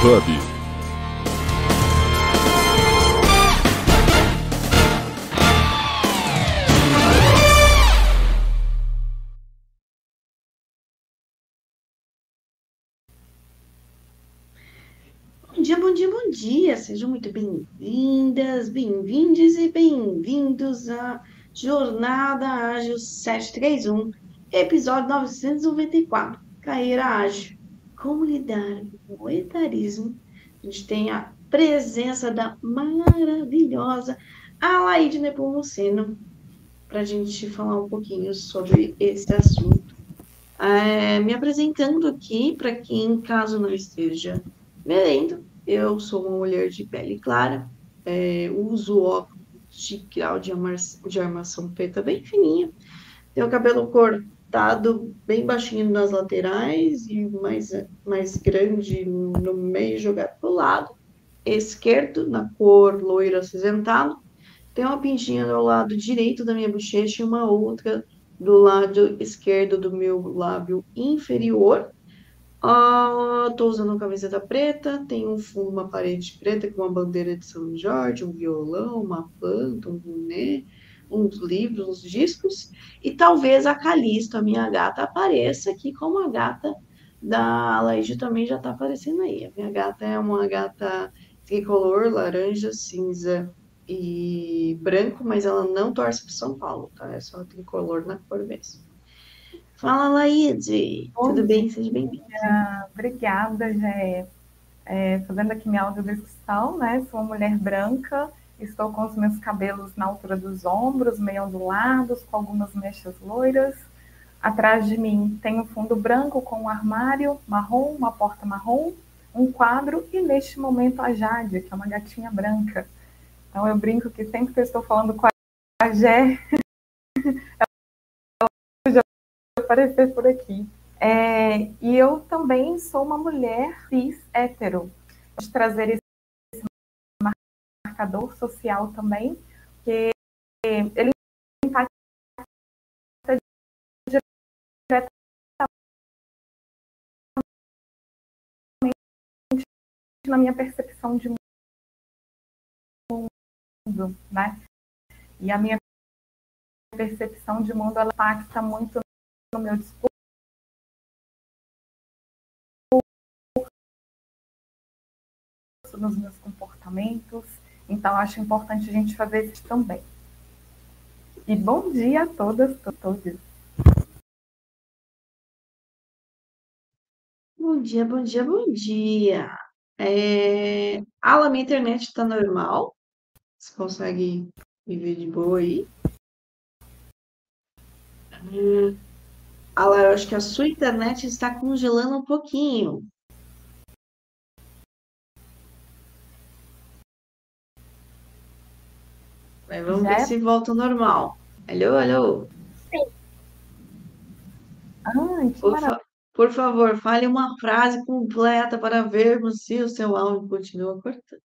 Pub. Bom dia, bom dia, bom dia. Sejam muito bem-vindas, bem-vindes e bem-vindos à Jornada Ágil 731, episódio 994, Carreira Ágil. Como lidar com o etarismo? A gente tem a presença da maravilhosa Alaide Nepomuceno para a gente falar um pouquinho sobre esse assunto. É, me apresentando aqui, para quem caso não esteja vendo, eu sou uma mulher de pele clara, é, uso óculos de grau de, de armação preta bem fininha, tenho cabelo cortado bem baixinho nas laterais e mais, mais grande no meio jogado para o lado esquerdo, na cor loiro acinzentado, tem uma pintinha do lado direito da minha bochecha e uma outra do lado esquerdo do meu lábio inferior. Estou uh, usando uma camiseta preta, tem um fundo, uma parede preta com uma bandeira de São Jorge, um violão, uma planta, um boné, uns livros, uns discos, e talvez a Calisto, a minha gata, apareça aqui como a gata da Laíde também já está aparecendo aí. A minha gata é uma gata tricolor, laranja, cinza e branco, mas ela não torce para São Paulo, tá? É só tricolor na cor mesmo. Fala, Laide. Bom Tudo bem? Seja bem-vinda. Obrigada, Jé. É, fazendo aqui minha audiodescrição, né? Sou uma mulher branca, estou com os meus cabelos na altura dos ombros, meio ondulados, com algumas mechas loiras. Atrás de mim tem um fundo branco com um armário marrom, uma porta marrom, um quadro e neste momento a Jade, que é uma gatinha branca. Então eu brinco que sempre que eu estou falando com a Jé, ela já aparecer por aqui. É, e eu também sou uma mulher cis hétero. De trazer marcador social também, que ele impacta diretamente na minha percepção de mundo, né? E a minha percepção de mundo ela impacta muito no meu discurso, nos meus comportamentos. Então, acho importante a gente fazer isso também. E bom dia a todas, todos. Bom dia, bom dia, bom dia. É... Ala, minha internet está normal? Você consegue me ver de boa aí? Ala, eu acho que a sua internet está congelando um pouquinho. Mas vamos Já ver se volta ao normal. Alô, alô? Sim. Ah, que por, fa por favor, fale uma frase completa para vermos se o seu áudio continua cortando.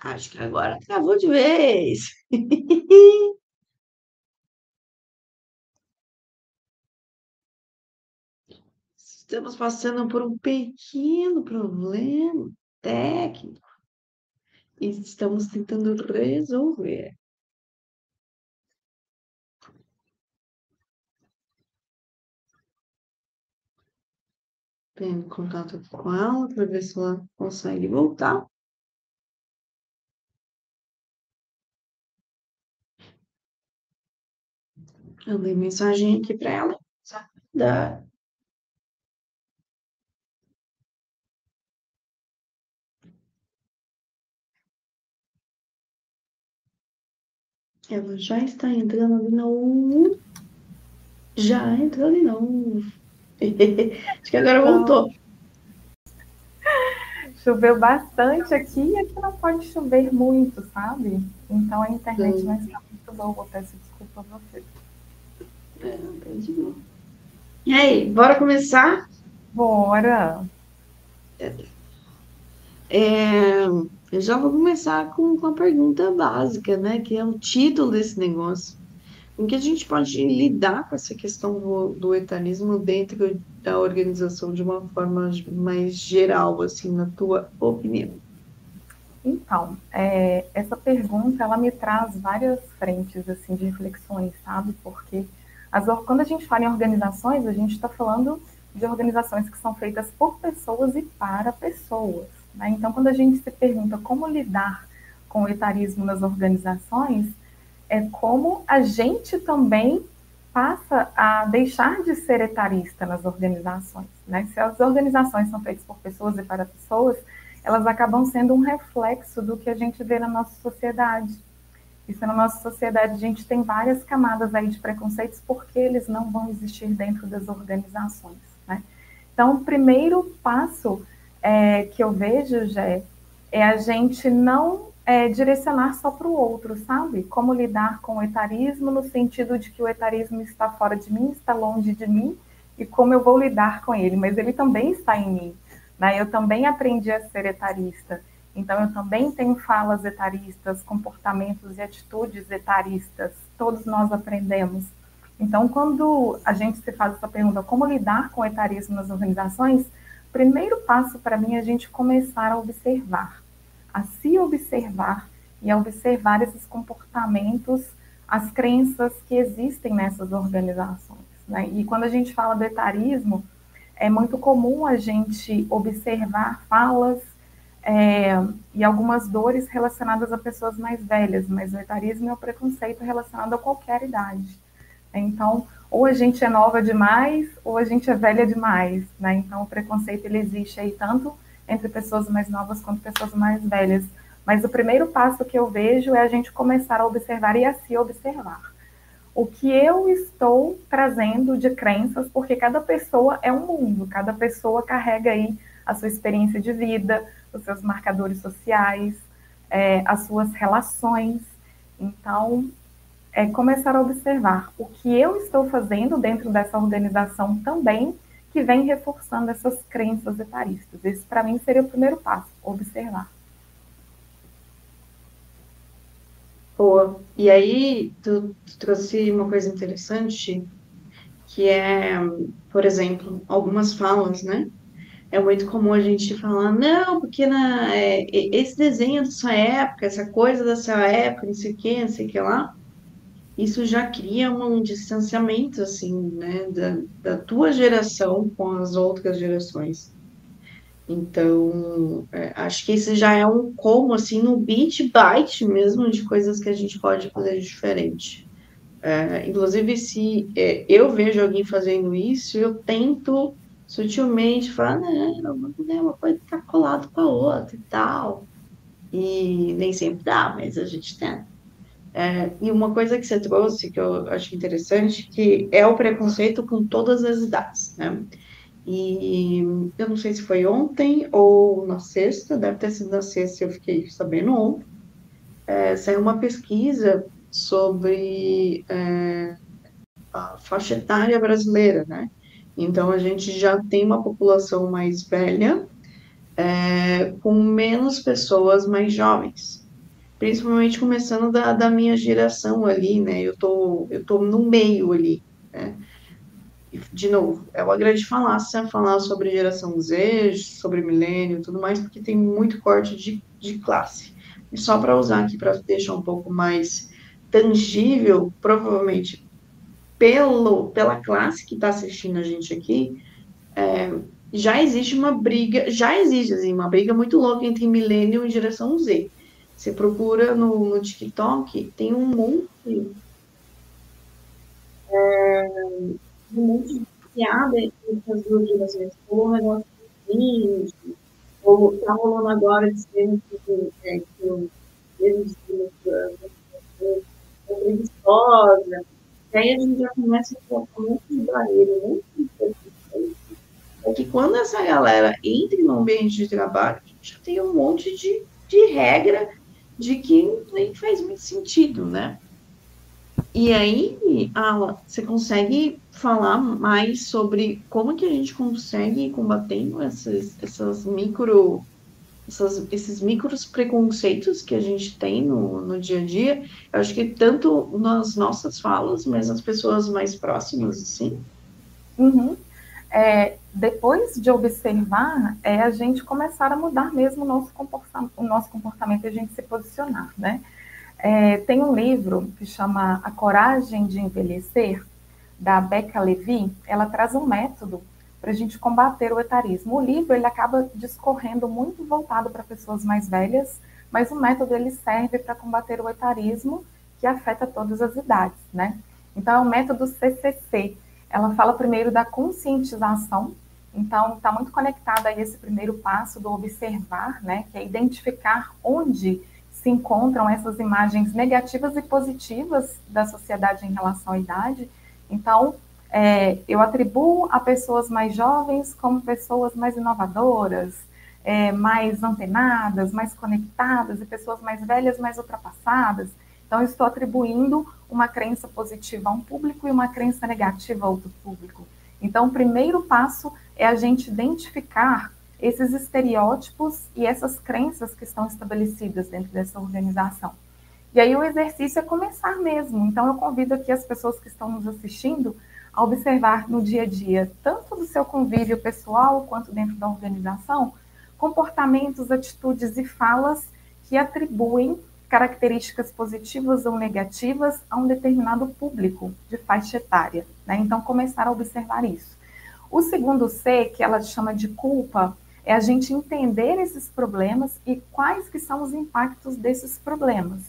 Acho que agora travou de vez. Estamos passando por um pequeno problema técnico e estamos tentando resolver. Tenho contato com ela para ver se ela consegue voltar. Eu dei mensagem aqui para ela. Da... Ela já está entrando ali no. Já entrou ali não. Acho que agora voltou. Choveu bastante aqui e aqui não pode chover muito, sabe? Então a internet Sim. não está muito boa. Peço desculpa a vocês. É, E aí, bora começar? Bora! É, eu já vou começar com, com a pergunta básica, né? Que é o título desse negócio. em que a gente pode lidar com essa questão do, do etarismo dentro da organização de uma forma mais geral, assim, na tua opinião? Então, é, essa pergunta, ela me traz várias frentes, assim, de reflexões, sabe? Porque as, quando a gente fala em organizações, a gente está falando de organizações que são feitas por pessoas e para pessoas. Né? Então, quando a gente se pergunta como lidar com o etarismo nas organizações, é como a gente também passa a deixar de ser etarista nas organizações. Né? Se as organizações são feitas por pessoas e para pessoas, elas acabam sendo um reflexo do que a gente vê na nossa sociedade. Isso na nossa sociedade a gente tem várias camadas aí de preconceitos porque eles não vão existir dentro das organizações. Né? Então, o primeiro passo é, que eu vejo, Jé, é a gente não é, direcionar só para o outro, sabe? Como lidar com o etarismo no sentido de que o etarismo está fora de mim, está longe de mim, e como eu vou lidar com ele, mas ele também está em mim. Né? Eu também aprendi a ser etarista, então eu também tenho falas etaristas, comportamentos e atitudes etaristas, todos nós aprendemos. Então, quando a gente se faz essa pergunta, como lidar com o etarismo nas organizações, primeiro passo para mim é a gente começar a observar, a se observar e a observar esses comportamentos, as crenças que existem nessas organizações. Né? E quando a gente fala do etarismo, é muito comum a gente observar falas é, e algumas dores relacionadas a pessoas mais velhas, mas o etarismo é o preconceito relacionado a qualquer idade. Então, ou a gente é nova demais, ou a gente é velha demais, né? Então, o preconceito ele existe aí tanto entre pessoas mais novas quanto pessoas mais velhas. Mas o primeiro passo que eu vejo é a gente começar a observar e a se observar o que eu estou trazendo de crenças, porque cada pessoa é um mundo, cada pessoa carrega aí a sua experiência de vida, os seus marcadores sociais, é, as suas relações. Então, é começar a observar o que eu estou fazendo dentro dessa organização também, que vem reforçando essas crenças etaristas. Esse, para mim, seria o primeiro passo, observar. Boa. E aí, tu, tu trouxe uma coisa interessante, que é, por exemplo, algumas falas, né? É muito comum a gente falar, não, porque na, é, esse desenho da sua época, essa coisa da sua época, não sei o que, não sei o que lá, isso já cria um distanciamento, assim, né, da, da tua geração com as outras gerações. Então, é, acho que esse já é um como, assim, no bit byte mesmo de coisas que a gente pode fazer diferente. É, inclusive, se é, eu vejo alguém fazendo isso, eu tento sutilmente falar, não, não uma coisa está colado com a outra e tal. E nem sempre dá, mas a gente tenta. É, e uma coisa que você trouxe que eu acho interessante, que é o preconceito com todas as idades, né? E eu não sei se foi ontem ou na sexta, deve ter sido na sexta, eu fiquei sabendo ontem. É, saiu uma pesquisa sobre é, a faixa etária brasileira, né? Então a gente já tem uma população mais velha, é, com menos pessoas mais jovens, principalmente começando da, da minha geração ali, né? Eu tô, eu tô no meio ali, né? de novo, é uma grande falácia falar sobre geração Z, sobre milênio e tudo mais, porque tem muito corte de, de classe. E só para usar aqui, para deixar um pouco mais tangível, provavelmente pelo, pela classe que está assistindo a gente aqui, é, já existe uma briga, já existe assim, uma briga muito louca entre milênio e geração Z. Você procura no, no TikTok, tem um monte. É, um monte de piada entre as duas gerações. Ou um negócio de ou tá rolando agora dizendo que, é, que o mesmo é preguiçosa. E aí a gente já começa a colocar um monte de barreira, um monte de É que quando essa galera entra no ambiente de trabalho, a gente já tem um monte de, de regra de que nem faz muito sentido, né? E aí, Ala, você consegue falar mais sobre como que a gente consegue combater essas, essas micro essas, esses micros preconceitos que a gente tem no, no dia a dia, eu acho que tanto nas nossas falas, mas nas pessoas mais próximas, assim. Uhum. É, depois de observar, é a gente começar a mudar mesmo o nosso comportamento, o nosso comportamento e a gente se posicionar, né? É, tem um livro que chama A Coragem de Envelhecer, da Becca Levy, ela traz um método para a gente combater o etarismo. O livro ele acaba discorrendo muito voltado para pessoas mais velhas, mas o método ele serve para combater o etarismo que afeta todas as idades, né? Então é o método CCC. Ela fala primeiro da conscientização, então está muito conectada a esse primeiro passo do observar, né? Que é identificar onde se encontram essas imagens negativas e positivas da sociedade em relação à idade. Então, é, eu atribuo a pessoas mais jovens como pessoas mais inovadoras, é, mais antenadas, mais conectadas, e pessoas mais velhas, mais ultrapassadas. Então, estou atribuindo uma crença positiva a um público e uma crença negativa a outro público. Então, o primeiro passo é a gente identificar esses estereótipos e essas crenças que estão estabelecidas dentro dessa organização. E aí o exercício é começar mesmo. Então eu convido aqui as pessoas que estão nos assistindo a observar no dia a dia, tanto do seu convívio pessoal quanto dentro da organização, comportamentos, atitudes e falas que atribuem características positivas ou negativas a um determinado público de faixa etária. Né? Então, começar a observar isso. O segundo C, que ela chama de culpa, é a gente entender esses problemas e quais que são os impactos desses problemas.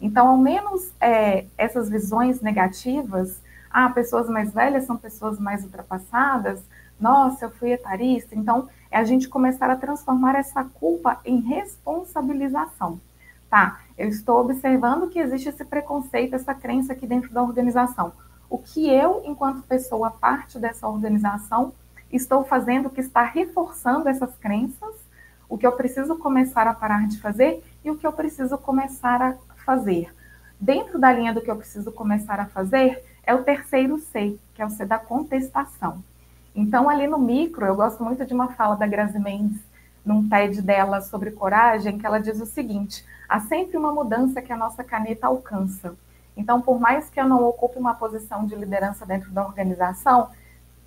Então, ao menos é, essas visões negativas, ah, pessoas mais velhas são pessoas mais ultrapassadas, nossa, eu fui etarista. Então, é a gente começar a transformar essa culpa em responsabilização. Tá, eu estou observando que existe esse preconceito, essa crença aqui dentro da organização. O que eu, enquanto pessoa parte dessa organização, estou fazendo que está reforçando essas crenças, o que eu preciso começar a parar de fazer e o que eu preciso começar a fazer. Dentro da linha do que eu preciso começar a fazer, é o terceiro C, que é o C da contestação. Então, ali no micro, eu gosto muito de uma fala da Grazi Mendes, num TED dela sobre coragem, que ela diz o seguinte: há sempre uma mudança que a nossa caneta alcança. Então, por mais que eu não ocupe uma posição de liderança dentro da organização,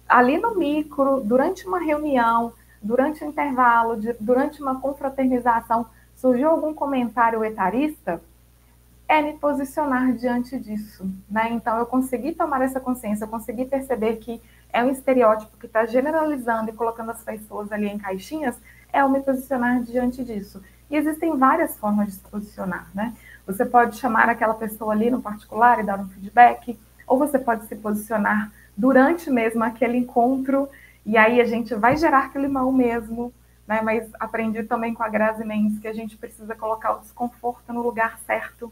ali no micro, durante uma reunião, durante um intervalo, de, durante uma confraternização, surgiu algum comentário etarista, é me posicionar diante disso. Né? Então, eu consegui tomar essa consciência, eu consegui perceber que é um estereótipo que está generalizando e colocando as pessoas ali em caixinhas, é eu me posicionar diante disso. E existem várias formas de se posicionar, né? Você pode chamar aquela pessoa ali no particular e dar um feedback, ou você pode se posicionar durante mesmo aquele encontro, e aí a gente vai gerar climão mesmo, né? Mas aprendi também com a Grazi Mendes que a gente precisa colocar o desconforto no lugar certo.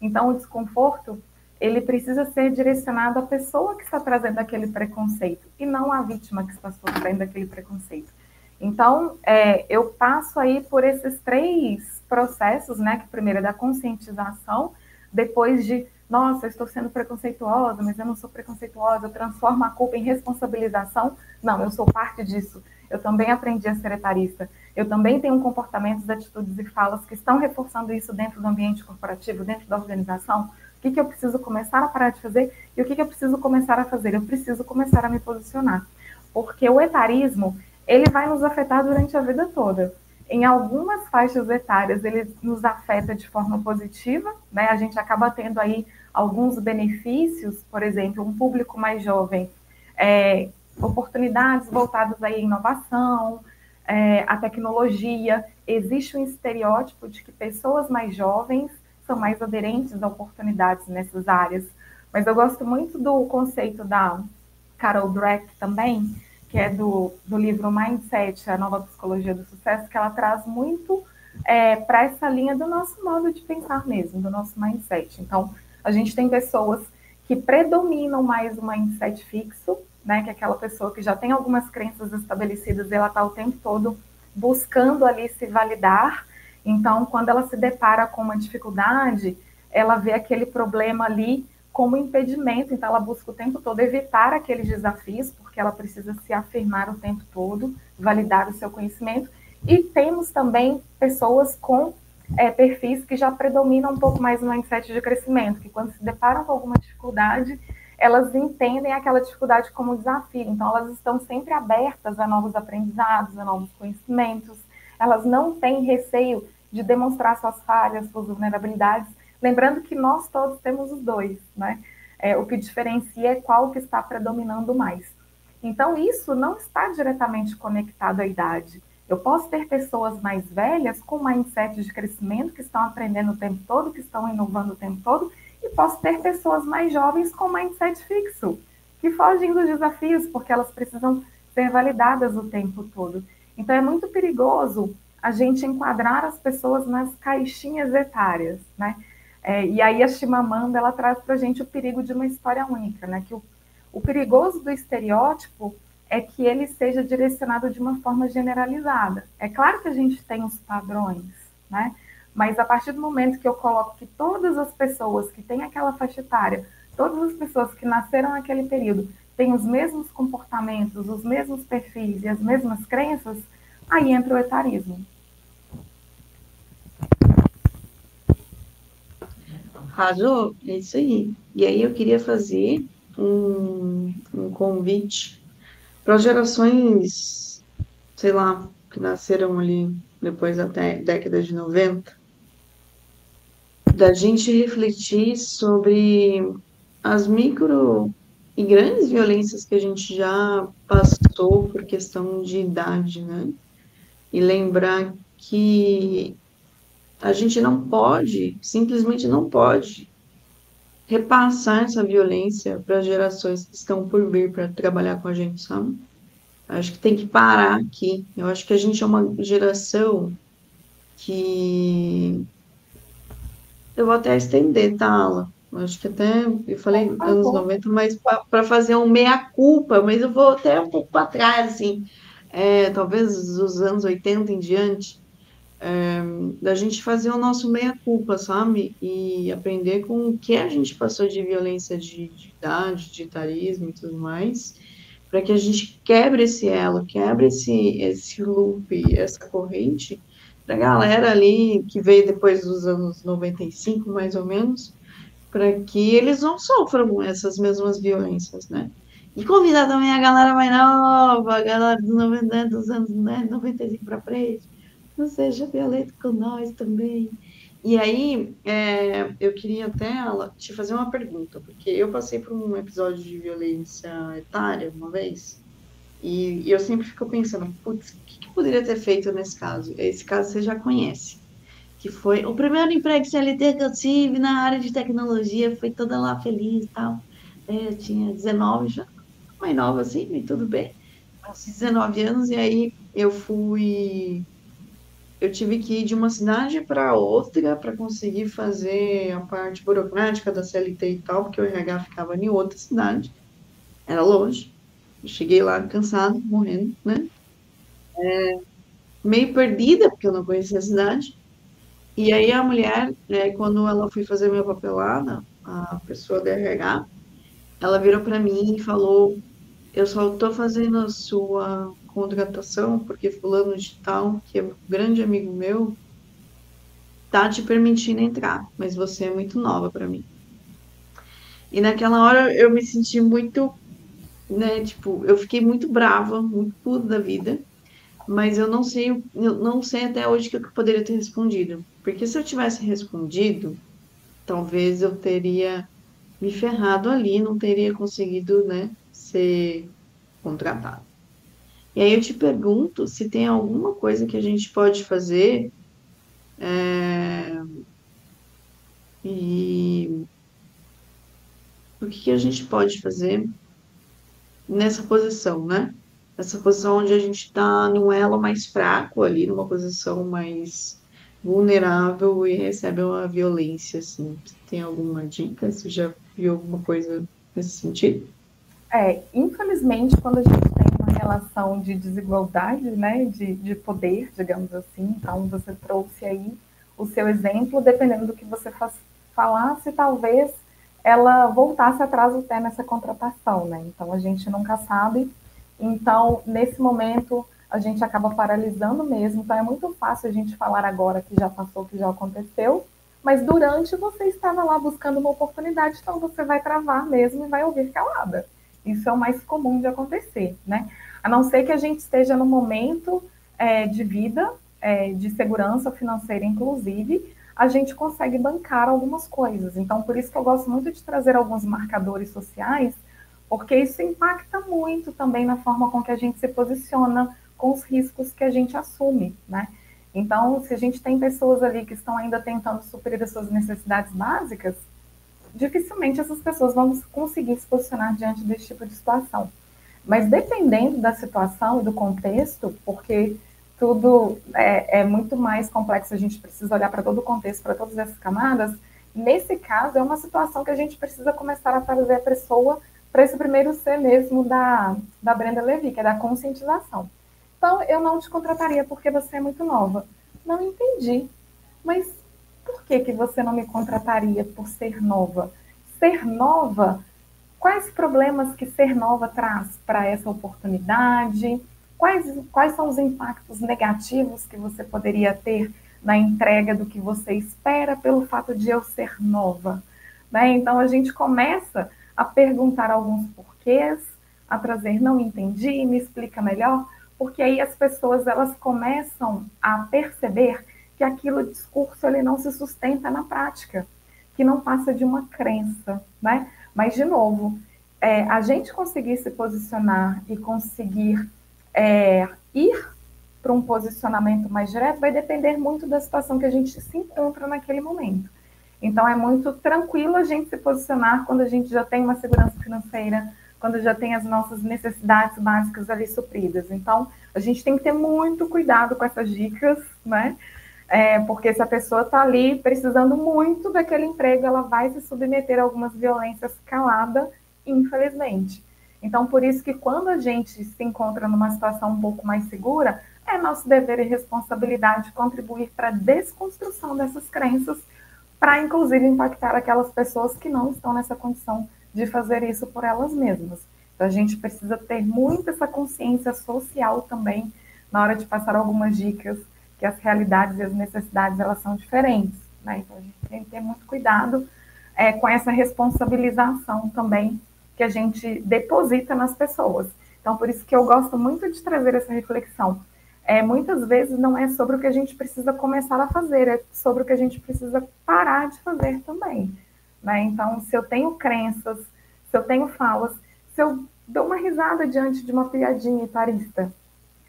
Então, o desconforto, ele precisa ser direcionado à pessoa que está trazendo aquele preconceito, e não à vítima que está sofrendo aquele preconceito. Então, é, eu passo aí por esses três processos, né? Que primeiro é da conscientização, depois de nossa, eu estou sendo preconceituosa, mas eu não sou preconceituosa, eu transformo a culpa em responsabilização. Não, eu sou parte disso. Eu também aprendi a ser etarista. Eu também tenho comportamentos, atitudes e falas que estão reforçando isso dentro do ambiente corporativo, dentro da organização. O que, que eu preciso começar a parar de fazer e o que, que eu preciso começar a fazer? Eu preciso começar a me posicionar. Porque o etarismo, ele vai nos afetar durante a vida toda. Em algumas faixas etárias, ele nos afeta de forma positiva, né? A gente acaba tendo aí alguns benefícios, por exemplo, um público mais jovem, é, oportunidades voltadas à inovação, é, à tecnologia. Existe um estereótipo de que pessoas mais jovens são mais aderentes a oportunidades nessas áreas. Mas eu gosto muito do conceito da Carol Dweck também, que é do, do livro Mindset, a nova psicologia do sucesso, que ela traz muito é, para essa linha do nosso modo de pensar mesmo, do nosso mindset. Então, a gente tem pessoas que predominam mais o mindset fixo, né, que é aquela pessoa que já tem algumas crenças estabelecidas e ela está o tempo todo buscando ali se validar. Então, quando ela se depara com uma dificuldade, ela vê aquele problema ali como impedimento, então ela busca o tempo todo evitar aqueles desafios, porque ela precisa se afirmar o tempo todo, validar o seu conhecimento, E temos também pessoas com é, perfis que já predominam um pouco mais no mindset de crescimento, que quando se deparam com alguma dificuldade, elas entendem aquela dificuldade como desafio. Então, elas estão sempre abertas a novos aprendizados, a novos conhecimentos. Elas não têm receio de demonstrar suas falhas, suas vulnerabilidades. Lembrando que nós todos temos os dois, né? É, o que diferencia é qual que está predominando mais. Então, isso não está diretamente conectado à idade. Eu posso ter pessoas mais velhas com mindset de crescimento, que estão aprendendo o tempo todo, que estão inovando o tempo todo, e posso ter pessoas mais jovens com mindset fixo, que fogem dos desafios, porque elas precisam ser validadas o tempo todo. Então é muito perigoso a gente enquadrar as pessoas nas caixinhas etárias, né? É, e aí a Chimamanda ela traz para a gente o perigo de uma história única, né? Que o, o perigoso do estereótipo é que ele seja direcionado de uma forma generalizada. É claro que a gente tem os padrões, né? Mas a partir do momento que eu coloco que todas as pessoas que têm aquela faixa etária, todas as pessoas que nasceram naquele período, têm os mesmos comportamentos, os mesmos perfis e as mesmas crenças, aí entra o etarismo. Arrasou? É isso aí. E aí eu queria fazer um, um convite para gerações, sei lá, que nasceram ali depois da década de 90, da gente refletir sobre as micro e grandes violências que a gente já passou por questão de idade, né? E lembrar que a gente não pode, simplesmente não pode, repassar essa violência para as gerações que estão por vir para trabalhar com a gente, sabe? Acho que tem que parar aqui. Eu acho que a gente é uma geração que. Eu vou até estender, tá, Ala? Acho que até. Eu falei ah, anos bom. 90, mas para fazer um meia-culpa, mas eu vou até um pouco para trás, assim. É, talvez os anos 80 em diante é, da gente fazer o nosso meia-culpa, sabe? E aprender com o que a gente passou de violência de, de idade, de etarismo e tudo mais, para que a gente quebre esse elo, quebre esse, esse loop, essa corrente, da galera ali que veio depois dos anos 95, mais ou menos, para que eles não sofram essas mesmas violências, né? E convidar também a galera mais nova, a galera dos, 90, dos anos né, 95 para frente, não seja violento com nós também. E aí, é, eu queria até te fazer uma pergunta, porque eu passei por um episódio de violência etária uma vez, e, e eu sempre fico pensando, putz, o que, que poderia ter feito nesse caso? Esse caso você já conhece, que foi o primeiro emprego CLT que eu tive na área de tecnologia, foi toda lá feliz e tal. É, eu tinha 19 já, mais nova assim, e tudo bem, uns 19 anos, e aí eu fui eu tive que ir de uma cidade para outra para conseguir fazer a parte burocrática da CLT e tal, porque o RH ficava em outra cidade, era longe. Eu cheguei lá cansado, morrendo, né? É, meio perdida, porque eu não conhecia a cidade. E aí a mulher, é, quando ela foi fazer minha papelada, a pessoa da RH, ela virou para mim e falou: Eu só estou fazendo a sua contratação, porque fulano de tal, que é um grande amigo meu, tá te permitindo entrar, mas você é muito nova para mim. E naquela hora eu me senti muito, né, tipo, eu fiquei muito brava, muito puta da vida, mas eu não sei, eu não sei até hoje que eu poderia ter respondido. Porque se eu tivesse respondido, talvez eu teria me ferrado ali, não teria conseguido, né, ser contratado. E aí eu te pergunto se tem alguma coisa que a gente pode fazer é, e o que, que a gente pode fazer nessa posição, né? Nessa posição onde a gente está num elo mais fraco ali, numa posição mais vulnerável e recebe uma violência, assim. Tem alguma dica? Você já viu alguma coisa nesse sentido? É, infelizmente, quando a gente relação de desigualdade, né, de, de poder, digamos assim. Então, você trouxe aí o seu exemplo, dependendo do que você falasse, talvez ela voltasse atrás até nessa contratação, né? Então, a gente nunca sabe. Então, nesse momento, a gente acaba paralisando mesmo. Então é muito fácil a gente falar agora que já passou, que já aconteceu, mas durante você estava lá buscando uma oportunidade, então você vai travar mesmo e vai ouvir calada. Isso é o mais comum de acontecer, né? A não ser que a gente esteja no momento é, de vida, é, de segurança financeira, inclusive, a gente consegue bancar algumas coisas. Então, por isso que eu gosto muito de trazer alguns marcadores sociais, porque isso impacta muito também na forma com que a gente se posiciona com os riscos que a gente assume, né? Então, se a gente tem pessoas ali que estão ainda tentando suprir as suas necessidades básicas, dificilmente essas pessoas vão conseguir se posicionar diante desse tipo de situação. Mas dependendo da situação e do contexto, porque tudo é, é muito mais complexo, a gente precisa olhar para todo o contexto, para todas essas camadas, nesse caso é uma situação que a gente precisa começar a trazer a pessoa para esse primeiro ser mesmo da, da Brenda Levi, que é da conscientização. Então, eu não te contrataria porque você é muito nova. Não entendi. Mas por que, que você não me contrataria por ser nova? Ser nova, quais problemas que ser nova traz para essa oportunidade? Quais, quais são os impactos negativos que você poderia ter na entrega do que você espera pelo fato de eu ser nova? Né? Então, a gente começa a perguntar alguns porquês, a trazer não entendi, me explica melhor, porque aí as pessoas elas começam a perceber que aquilo discurso ele não se sustenta na prática, que não passa de uma crença, né? Mas de novo, é, a gente conseguir se posicionar e conseguir é, ir para um posicionamento mais direto vai depender muito da situação que a gente se encontra naquele momento. Então é muito tranquilo a gente se posicionar quando a gente já tem uma segurança financeira, quando já tem as nossas necessidades básicas ali supridas. Então, a gente tem que ter muito cuidado com essas dicas, né? É, porque se a pessoa está ali precisando muito daquele emprego, ela vai se submeter a algumas violências calada, infelizmente. Então, por isso que quando a gente se encontra numa situação um pouco mais segura, é nosso dever e responsabilidade contribuir para a desconstrução dessas crenças, para inclusive impactar aquelas pessoas que não estão nessa condição de fazer isso por elas mesmas. Então, a gente precisa ter muito essa consciência social também na hora de passar algumas dicas, que as realidades e as necessidades elas são diferentes. Né? Então, a gente tem que ter muito cuidado é, com essa responsabilização também que a gente deposita nas pessoas. Então, por isso que eu gosto muito de trazer essa reflexão. É, muitas vezes não é sobre o que a gente precisa começar a fazer, é sobre o que a gente precisa parar de fazer também. Né? Então, se eu tenho crenças, se eu tenho falas, se eu dou uma risada diante de uma piadinha etarista.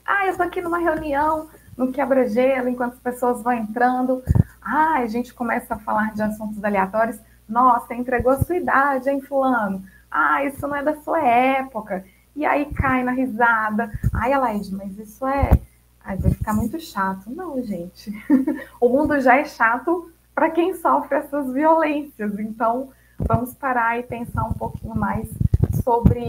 Ah, eu estou aqui numa reunião, no quebra-gelo, enquanto as pessoas vão entrando. Ah, a gente começa a falar de assuntos aleatórios. Nossa, entregou a sua idade, hein, fulano? Ah, isso não é da sua época. E aí cai na risada. Ai, Alaide, mas isso é... Ai, vai ficar muito chato. Não, gente. o mundo já é chato para quem sofre essas violências. Então, vamos parar e pensar um pouquinho mais sobre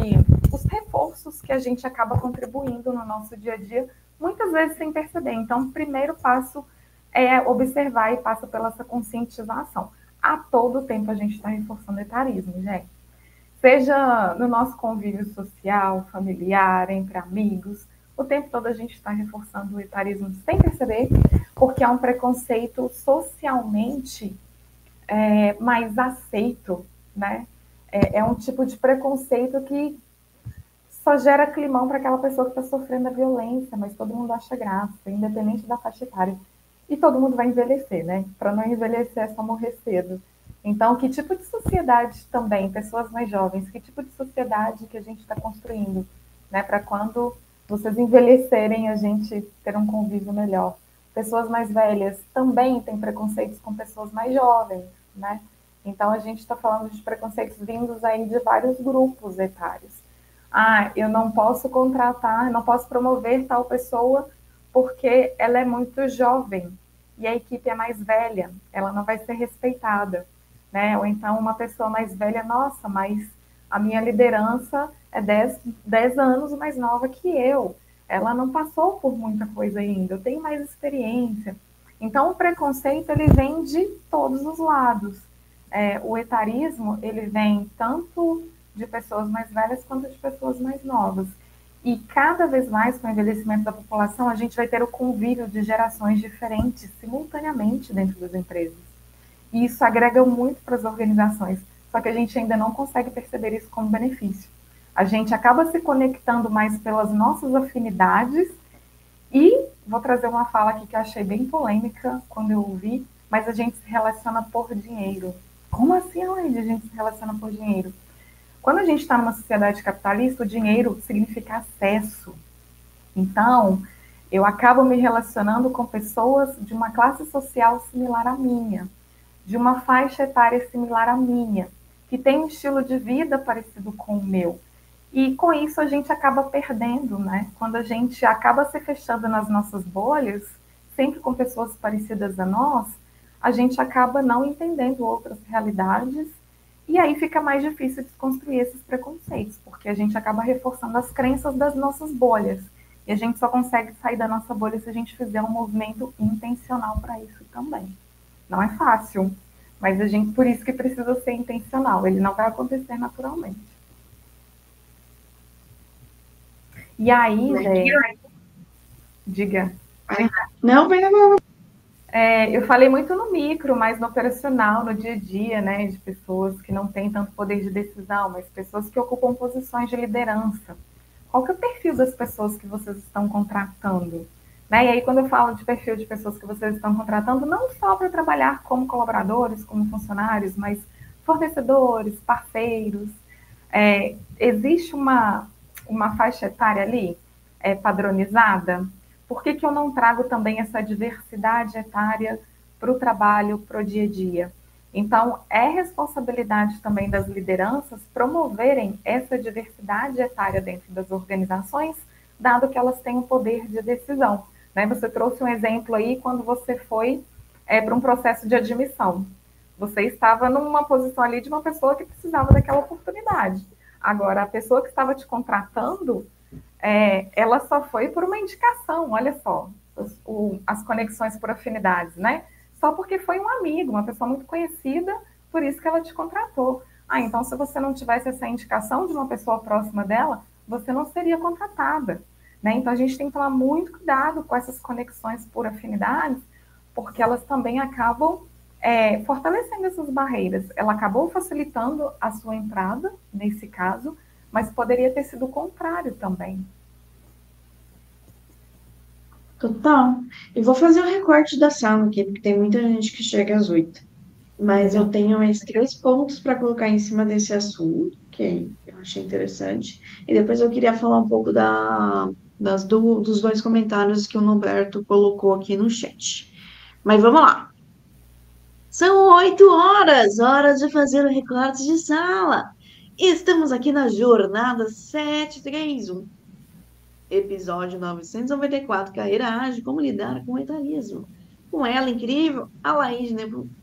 os reforços que a gente acaba contribuindo no nosso dia a dia, muitas vezes sem perceber. Então, o primeiro passo é observar e passa pela essa conscientização. A todo tempo a gente está reforçando o etarismo, gente. Seja no nosso convívio social, familiar, entre amigos, o tempo todo a gente está reforçando o etarismo sem perceber, porque é um preconceito socialmente é, mais aceito, né? É, é, um tipo de preconceito que só gera climão para aquela pessoa que está sofrendo a violência, mas todo mundo acha graça, independente da faixa etária. E todo mundo vai envelhecer, né? Para não envelhecer é só morrer cedo. Então, que tipo de sociedade também, pessoas mais jovens, que tipo de sociedade que a gente está construindo, né? Para quando vocês envelhecerem, a gente ter um convívio melhor. Pessoas mais velhas também têm preconceitos com pessoas mais jovens, né? Então a gente está falando de preconceitos vindos aí de vários grupos etários. Ah, eu não posso contratar, não posso promover tal pessoa porque ela é muito jovem e a equipe é mais velha, ela não vai ser respeitada, né? Ou então uma pessoa mais velha, nossa, mas a minha liderança é 10, 10 anos mais nova que eu. Ela não passou por muita coisa ainda, eu tenho mais experiência. Então, o preconceito, ele vem de todos os lados. É, o etarismo, ele vem tanto de pessoas mais velhas quanto de pessoas mais novas. E cada vez mais, com o envelhecimento da população, a gente vai ter o convívio de gerações diferentes simultaneamente dentro das empresas. E isso agrega muito para as organizações, só que a gente ainda não consegue perceber isso como benefício. A gente acaba se conectando mais pelas nossas afinidades e vou trazer uma fala aqui que eu achei bem polêmica quando eu ouvi, mas a gente se relaciona por dinheiro. Como assim, Aide, a gente se relaciona por dinheiro? Quando a gente está numa sociedade capitalista, o dinheiro significa acesso. Então, eu acabo me relacionando com pessoas de uma classe social similar à minha, de uma faixa etária similar à minha, que tem um estilo de vida parecido com o meu. E com isso a gente acaba perdendo, né? Quando a gente acaba se fechando nas nossas bolhas, sempre com pessoas parecidas a nós, a gente acaba não entendendo outras realidades e aí fica mais difícil desconstruir esses preconceitos, porque a gente acaba reforçando as crenças das nossas bolhas. E a gente só consegue sair da nossa bolha se a gente fizer um movimento intencional para isso também. Não é fácil, mas a gente por isso que precisa ser intencional. Ele não vai acontecer naturalmente. E aí, Zé, diga. Não, pega não. É, eu falei muito no micro, mas no operacional, no dia a dia, né, de pessoas que não têm tanto poder de decisão, mas pessoas que ocupam posições de liderança. Qual que é o perfil das pessoas que vocês estão contratando? Né? E aí, quando eu falo de perfil de pessoas que vocês estão contratando, não só para trabalhar como colaboradores, como funcionários, mas fornecedores, parceiros. É, existe uma, uma faixa etária ali é, padronizada? Por que, que eu não trago também essa diversidade etária para o trabalho, para o dia a dia? Então, é responsabilidade também das lideranças promoverem essa diversidade etária dentro das organizações, dado que elas têm o poder de decisão. Né? Você trouxe um exemplo aí quando você foi é, para um processo de admissão. Você estava numa posição ali de uma pessoa que precisava daquela oportunidade. Agora, a pessoa que estava te contratando, é, ela só foi por uma indicação, olha só, os, o, as conexões por afinidades, né? Só porque foi um amigo, uma pessoa muito conhecida, por isso que ela te contratou. Ah, então se você não tivesse essa indicação de uma pessoa próxima dela, você não seria contratada. Né? Então, a gente tem que tomar muito cuidado com essas conexões por afinidades, porque elas também acabam é, fortalecendo essas barreiras. Ela acabou facilitando a sua entrada, nesse caso, mas poderia ter sido o contrário também. Total. E vou fazer o um recorte da sala aqui, porque tem muita gente que chega às oito. Mas eu tenho mais três pontos para colocar em cima desse assunto, que eu achei interessante. E depois eu queria falar um pouco da, das do, dos dois comentários que o Norberto colocou aqui no chat. Mas vamos lá. São oito horas, horas de fazer o recorte de sala. Estamos aqui na jornada 731, episódio 994, Carreira Ágil, como lidar com o etarismo. Com ela, incrível, a Laís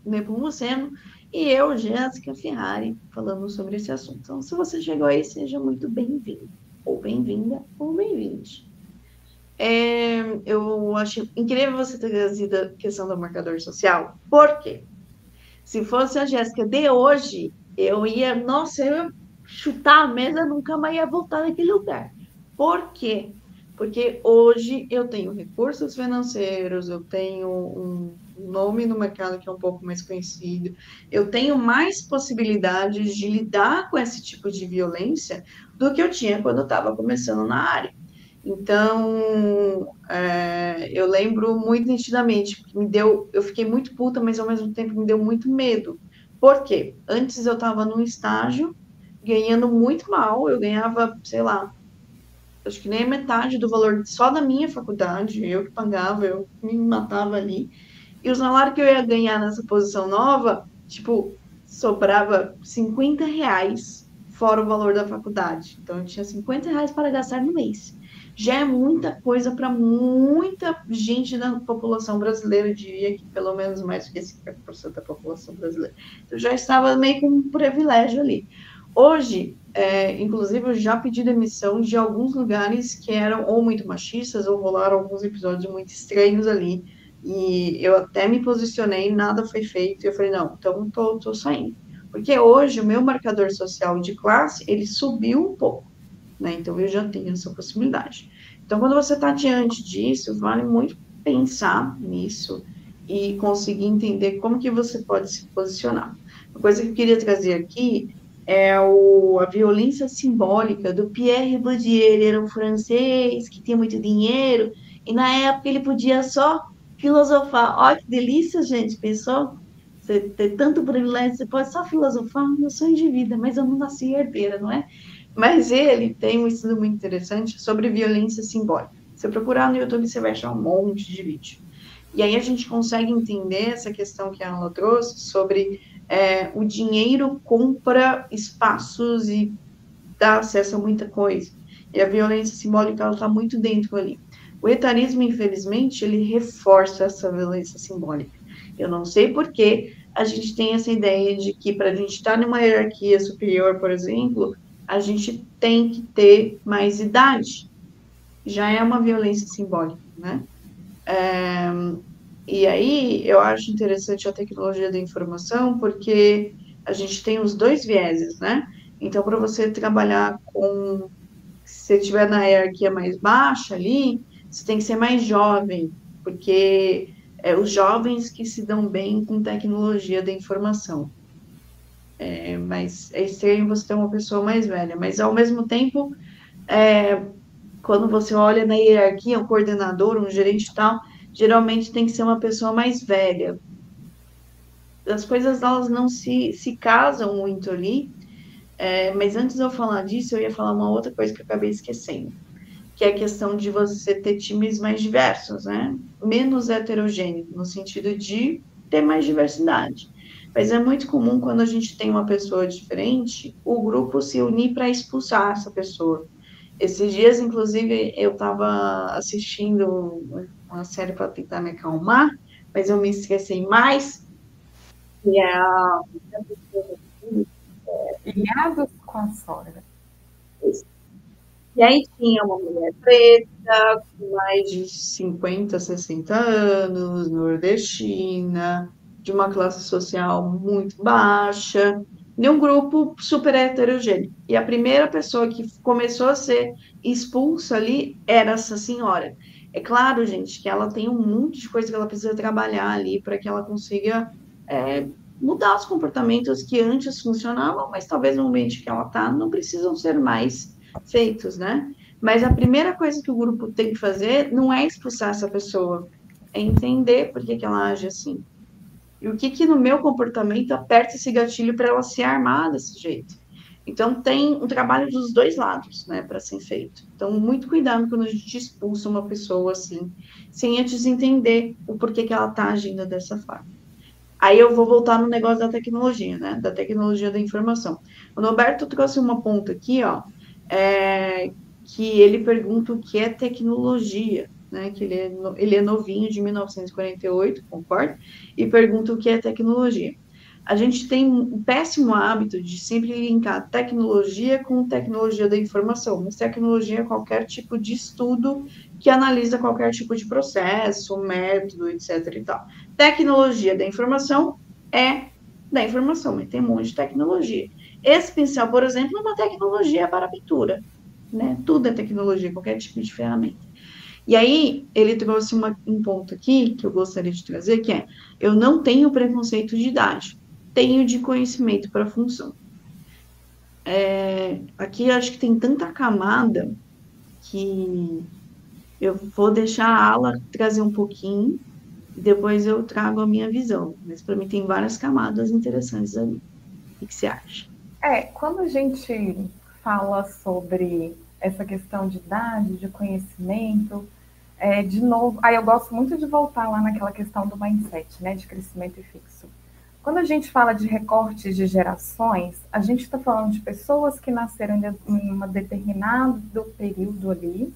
Nepomuceno e eu, Jéssica Ferrari, falando sobre esse assunto. Então, se você chegou aí, seja muito bem-vindo ou bem-vinda, ou bem-vinde. É, eu acho incrível você ter trazido a questão do marcador social, porque se fosse a Jéssica de hoje, eu ia, nossa, eu chutar a mesa, nunca mais ia voltar naquele lugar. Por quê? Porque hoje eu tenho recursos financeiros, eu tenho um nome no mercado que é um pouco mais conhecido, eu tenho mais possibilidades de lidar com esse tipo de violência do que eu tinha quando eu estava começando na área. Então, é, eu lembro muito nitidamente, me deu, eu fiquei muito puta, mas ao mesmo tempo me deu muito medo. Por quê? Antes eu estava num estágio ganhando muito mal, eu ganhava, sei lá, acho que nem a metade do valor só da minha faculdade, eu que pagava, eu me matava ali. E o salário que eu ia ganhar nessa posição nova, tipo, sobrava 50 reais fora o valor da faculdade. Então, eu tinha 50 reais para gastar no mês. Já é muita coisa para muita gente da população brasileira, eu diria que pelo menos mais do que 50% da população brasileira. Então, eu já estava meio com um privilégio ali. Hoje, é, inclusive, eu já pedi demissão de alguns lugares que eram ou muito machistas ou rolaram alguns episódios muito estranhos ali. E eu até me posicionei, nada foi feito. E eu falei, não, então tô, tô saindo. Porque hoje o meu marcador social de classe, ele subiu um pouco. né? Então eu já tenho essa possibilidade. Então, quando você está diante disso, vale muito pensar nisso e conseguir entender como que você pode se posicionar. Uma coisa que eu queria trazer aqui é o, a violência simbólica do Pierre Bourdieu. Ele era um francês que tinha muito dinheiro e na época ele podia só filosofar. Olha que delícia, gente, pensou? Você ter tanto privilégio, você pode só filosofar, meu sonho de vida, mas eu não nasci herdeira, não é? Mas ele tem um estudo muito interessante sobre violência simbólica. Você procurar no YouTube, você vai achar um monte de vídeo. E aí a gente consegue entender essa questão que a Ana trouxe sobre é, o dinheiro compra espaços e dá acesso a muita coisa. E a violência simbólica, ela está muito dentro ali. O etarismo, infelizmente, ele reforça essa violência simbólica. Eu não sei por que a gente tem essa ideia de que para a gente estar numa hierarquia superior, por exemplo, a gente tem que ter mais idade. Já é uma violência simbólica, né? É, e aí eu acho interessante a tecnologia da informação, porque a gente tem os dois vieses, né? Então, para você trabalhar com. Se você estiver na hierarquia mais baixa ali, você tem que ser mais jovem, porque é os jovens que se dão bem com tecnologia da informação. É, mas é estranho você ter uma pessoa mais velha, mas ao mesmo tempo, é, quando você olha na hierarquia, um coordenador, um gerente e tal, geralmente tem que ser uma pessoa mais velha. As coisas elas não se, se casam muito ali, é, mas antes de eu falar disso, eu ia falar uma outra coisa que eu acabei esquecendo que é a questão de você ter times mais diversos, né? Menos heterogêneo, no sentido de ter mais diversidade. Mas é muito comum quando a gente tem uma pessoa diferente, o grupo se unir para expulsar essa pessoa. Esses dias, inclusive, eu estava assistindo uma série para tentar me acalmar, mas eu me esqueci mais. E a. Ilhados com a sogra. E aí tinha uma mulher preta, com mais de 50, 60 anos, nordestina, de uma classe social muito baixa, de um grupo super heterogêneo. E a primeira pessoa que começou a ser expulsa ali era essa senhora. É claro, gente, que ela tem um monte de coisa que ela precisa trabalhar ali para que ela consiga é, mudar os comportamentos que antes funcionavam, mas talvez no ambiente que ela está não precisam ser mais feitos, né? Mas a primeira coisa que o grupo tem que fazer não é expulsar essa pessoa, é entender por que, que ela age assim. E o que, que no meu comportamento aperta esse gatilho para ela se armar desse jeito. Então, tem um trabalho dos dois lados, né, para ser feito. Então, muito cuidado quando a gente expulsa uma pessoa assim, sem antes entender o porquê que ela está agindo dessa forma. Aí eu vou voltar no negócio da tecnologia, né, da tecnologia da informação. O Norberto trouxe uma ponta aqui, ó, é, que ele pergunta o que é tecnologia, né? Que ele é, ele é novinho, de 1948, concorda? E pergunta o que é tecnologia. A gente tem um péssimo hábito de sempre linkar tecnologia com tecnologia da informação, mas tecnologia é qualquer tipo de estudo que analisa qualquer tipo de processo, método, etc. e tal. Tecnologia da informação é da informação, mas tem um monte de tecnologia. Esse pincel, por exemplo, é uma tecnologia para pintura, né? Tudo é tecnologia, qualquer tipo de ferramenta. E aí, ele trouxe uma, um ponto aqui que eu gostaria de trazer, que é, eu não tenho preconceito de idade, tenho de conhecimento para a função. É, aqui acho que tem tanta camada que eu vou deixar a ala trazer um pouquinho, depois eu trago a minha visão. Mas para mim tem várias camadas interessantes ali. O que você acha? É, quando a gente fala sobre essa questão de idade, de conhecimento, é, de novo, aí eu gosto muito de voltar lá naquela questão do mindset, né, de crescimento fixo. Quando a gente fala de recortes de gerações, a gente está falando de pessoas que nasceram em um determinado período ali,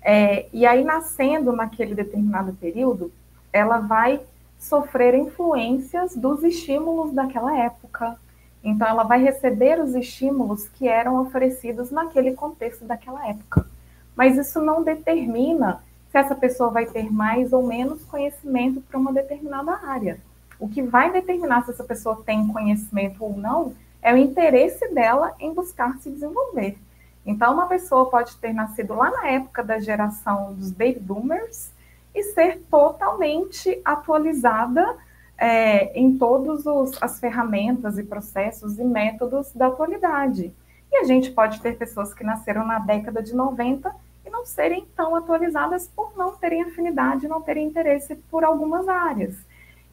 é, e aí nascendo naquele determinado período, ela vai sofrer influências dos estímulos daquela época, então, ela vai receber os estímulos que eram oferecidos naquele contexto daquela época. Mas isso não determina se essa pessoa vai ter mais ou menos conhecimento para uma determinada área. O que vai determinar se essa pessoa tem conhecimento ou não é o interesse dela em buscar se desenvolver. Então, uma pessoa pode ter nascido lá na época da geração dos baby boomers e ser totalmente atualizada é, em todas as ferramentas e processos e métodos da atualidade. E a gente pode ter pessoas que nasceram na década de 90 e não serem tão atualizadas por não terem afinidade, não terem interesse por algumas áreas.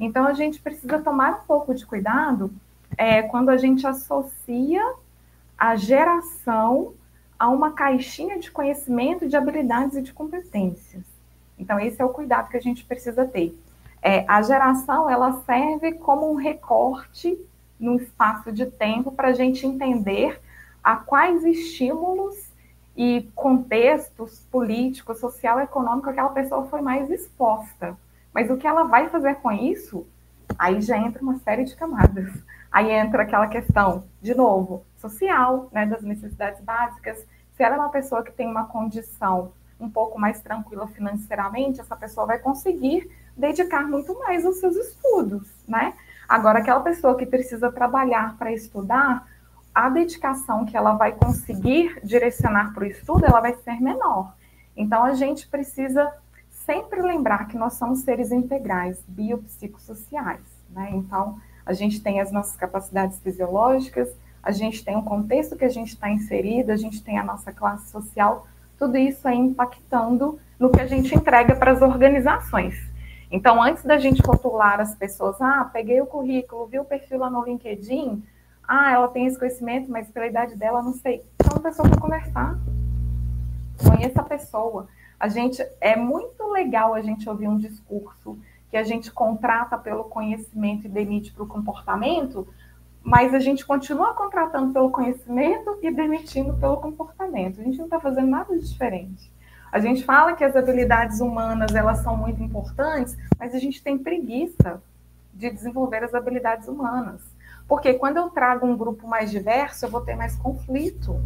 Então, a gente precisa tomar um pouco de cuidado é, quando a gente associa a geração a uma caixinha de conhecimento, de habilidades e de competências. Então, esse é o cuidado que a gente precisa ter. É, a geração, ela serve como um recorte no espaço de tempo para a gente entender a quais estímulos e contextos político, social, econômico aquela pessoa foi mais exposta. Mas o que ela vai fazer com isso, aí já entra uma série de camadas. Aí entra aquela questão, de novo, social, né, das necessidades básicas. Se ela é uma pessoa que tem uma condição um pouco mais tranquila financeiramente, essa pessoa vai conseguir dedicar muito mais aos seus estudos, né? Agora, aquela pessoa que precisa trabalhar para estudar, a dedicação que ela vai conseguir direcionar para o estudo, ela vai ser menor. Então, a gente precisa sempre lembrar que nós somos seres integrais, biopsicossociais, né? Então, a gente tem as nossas capacidades fisiológicas, a gente tem o contexto que a gente está inserido, a gente tem a nossa classe social, tudo isso é impactando no que a gente entrega para as organizações. Então, antes da gente rotular as pessoas, ah, peguei o currículo, vi o perfil lá no LinkedIn, ah, ela tem esse conhecimento, mas pela idade dela, não sei. Então, a pessoa para conversar. Conheça a pessoa. A gente é muito legal a gente ouvir um discurso que a gente contrata pelo conhecimento e demite para o comportamento, mas a gente continua contratando pelo conhecimento e demitindo pelo comportamento. A gente não está fazendo nada de diferente. A gente fala que as habilidades humanas elas são muito importantes, mas a gente tem preguiça de desenvolver as habilidades humanas. Porque quando eu trago um grupo mais diverso, eu vou ter mais conflito.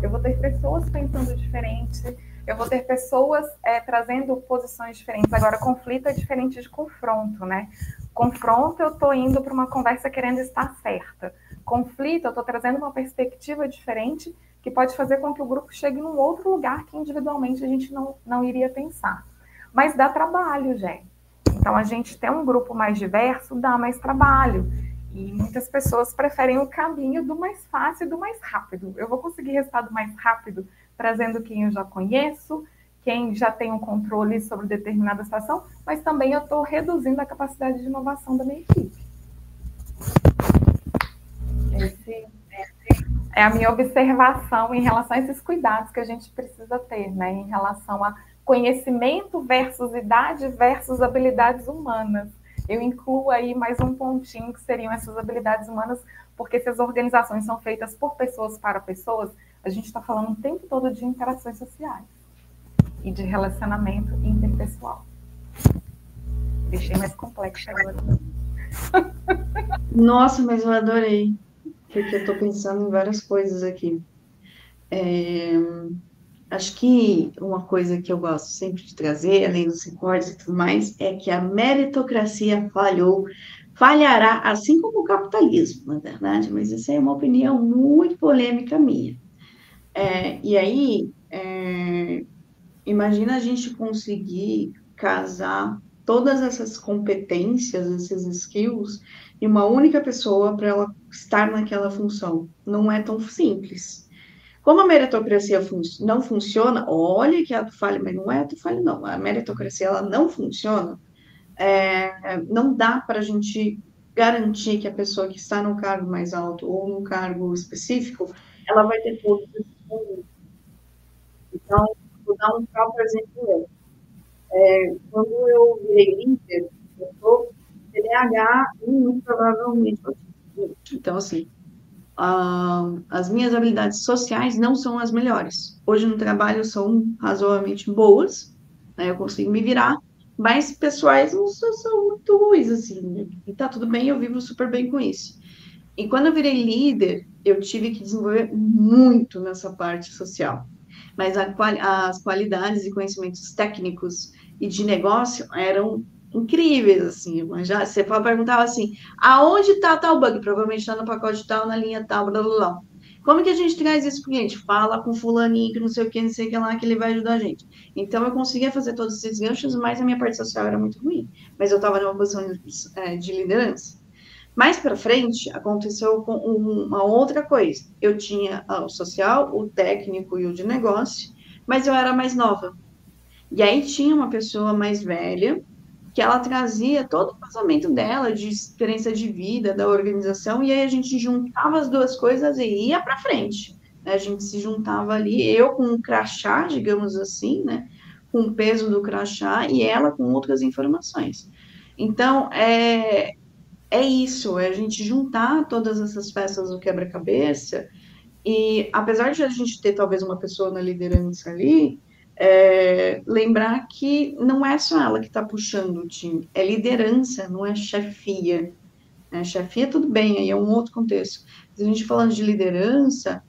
Eu vou ter pessoas pensando diferente, eu vou ter pessoas é, trazendo posições diferentes. Agora, conflito é diferente de confronto, né? Confronto, eu estou indo para uma conversa querendo estar certa. Conflito, eu estou trazendo uma perspectiva diferente que pode fazer com que o grupo chegue num outro lugar que individualmente a gente não, não iria pensar. Mas dá trabalho, gente. Então, a gente ter um grupo mais diverso dá mais trabalho. E muitas pessoas preferem o caminho do mais fácil e do mais rápido. Eu vou conseguir resultado mais rápido trazendo quem eu já conheço, quem já tem um controle sobre determinada situação, mas também eu estou reduzindo a capacidade de inovação da minha equipe. Esse é a minha observação em relação a esses cuidados que a gente precisa ter, né? Em relação a conhecimento versus idade versus habilidades humanas eu incluo aí mais um pontinho que seriam essas habilidades humanas, porque se as organizações são feitas por pessoas para pessoas, a gente está falando o tempo todo de interações sociais e de relacionamento interpessoal. Deixei mais complexo agora. Nossa, mas eu adorei, porque eu estou pensando em várias coisas aqui. É... Acho que uma coisa que eu gosto sempre de trazer, além dos recordes e tudo mais, é que a meritocracia falhou, falhará, assim como o capitalismo, na verdade, mas essa é uma opinião muito polêmica minha. É, e aí, é, imagina a gente conseguir casar todas essas competências, esses skills, em uma única pessoa para ela estar naquela função. Não é tão simples. Como a meritocracia fun não funciona, olha que a do falha, mas não é a do falha, não. A meritocracia ela não funciona. É, não dá para a gente garantir que a pessoa que está no cargo mais alto ou no cargo específico, ela vai ter todos Então, vou dar um próprio exemplo. É, quando eu virei líder, eu sou TDAH e muito provavelmente Então, assim, uh, as minhas habilidades sociais não são as melhores. Hoje no trabalho são razoavelmente boas, né, eu consigo me virar, mas pessoais não são, são muito ruins, assim, e tá tudo bem, eu vivo super bem com isso. E quando eu virei líder, eu tive que desenvolver muito nessa parte social. Mas a, as qualidades e conhecimentos técnicos e de negócio eram incríveis, assim, já você perguntava assim, aonde está tal bug? Provavelmente está no pacote tal, na linha tal, blá, blá, blá. Como que a gente traz isso para o cliente? Fala com fulaninho, que não sei o que, não sei o que lá, que ele vai ajudar a gente. Então, eu conseguia fazer todos esses ganchos, mas a minha parte social era muito ruim. Mas eu estava numa posição de, é, de liderança. Mais para frente, aconteceu com uma outra coisa. Eu tinha o social, o técnico e o de negócio, mas eu era mais nova. E aí tinha uma pessoa mais velha, que ela trazia todo o pensamento dela, de experiência de vida, da organização, e aí a gente juntava as duas coisas e ia para frente. Né? A gente se juntava ali, eu com um crachá, digamos assim, né? com o peso do crachá, e ela com outras informações. Então, é, é isso, é a gente juntar todas essas peças do quebra-cabeça e apesar de a gente ter talvez uma pessoa na liderança ali, é, lembrar que não é só ela que está puxando o time, é liderança, não é chefia. Né? Chefia, tudo bem, aí é um outro contexto. Mas a gente falando de liderança,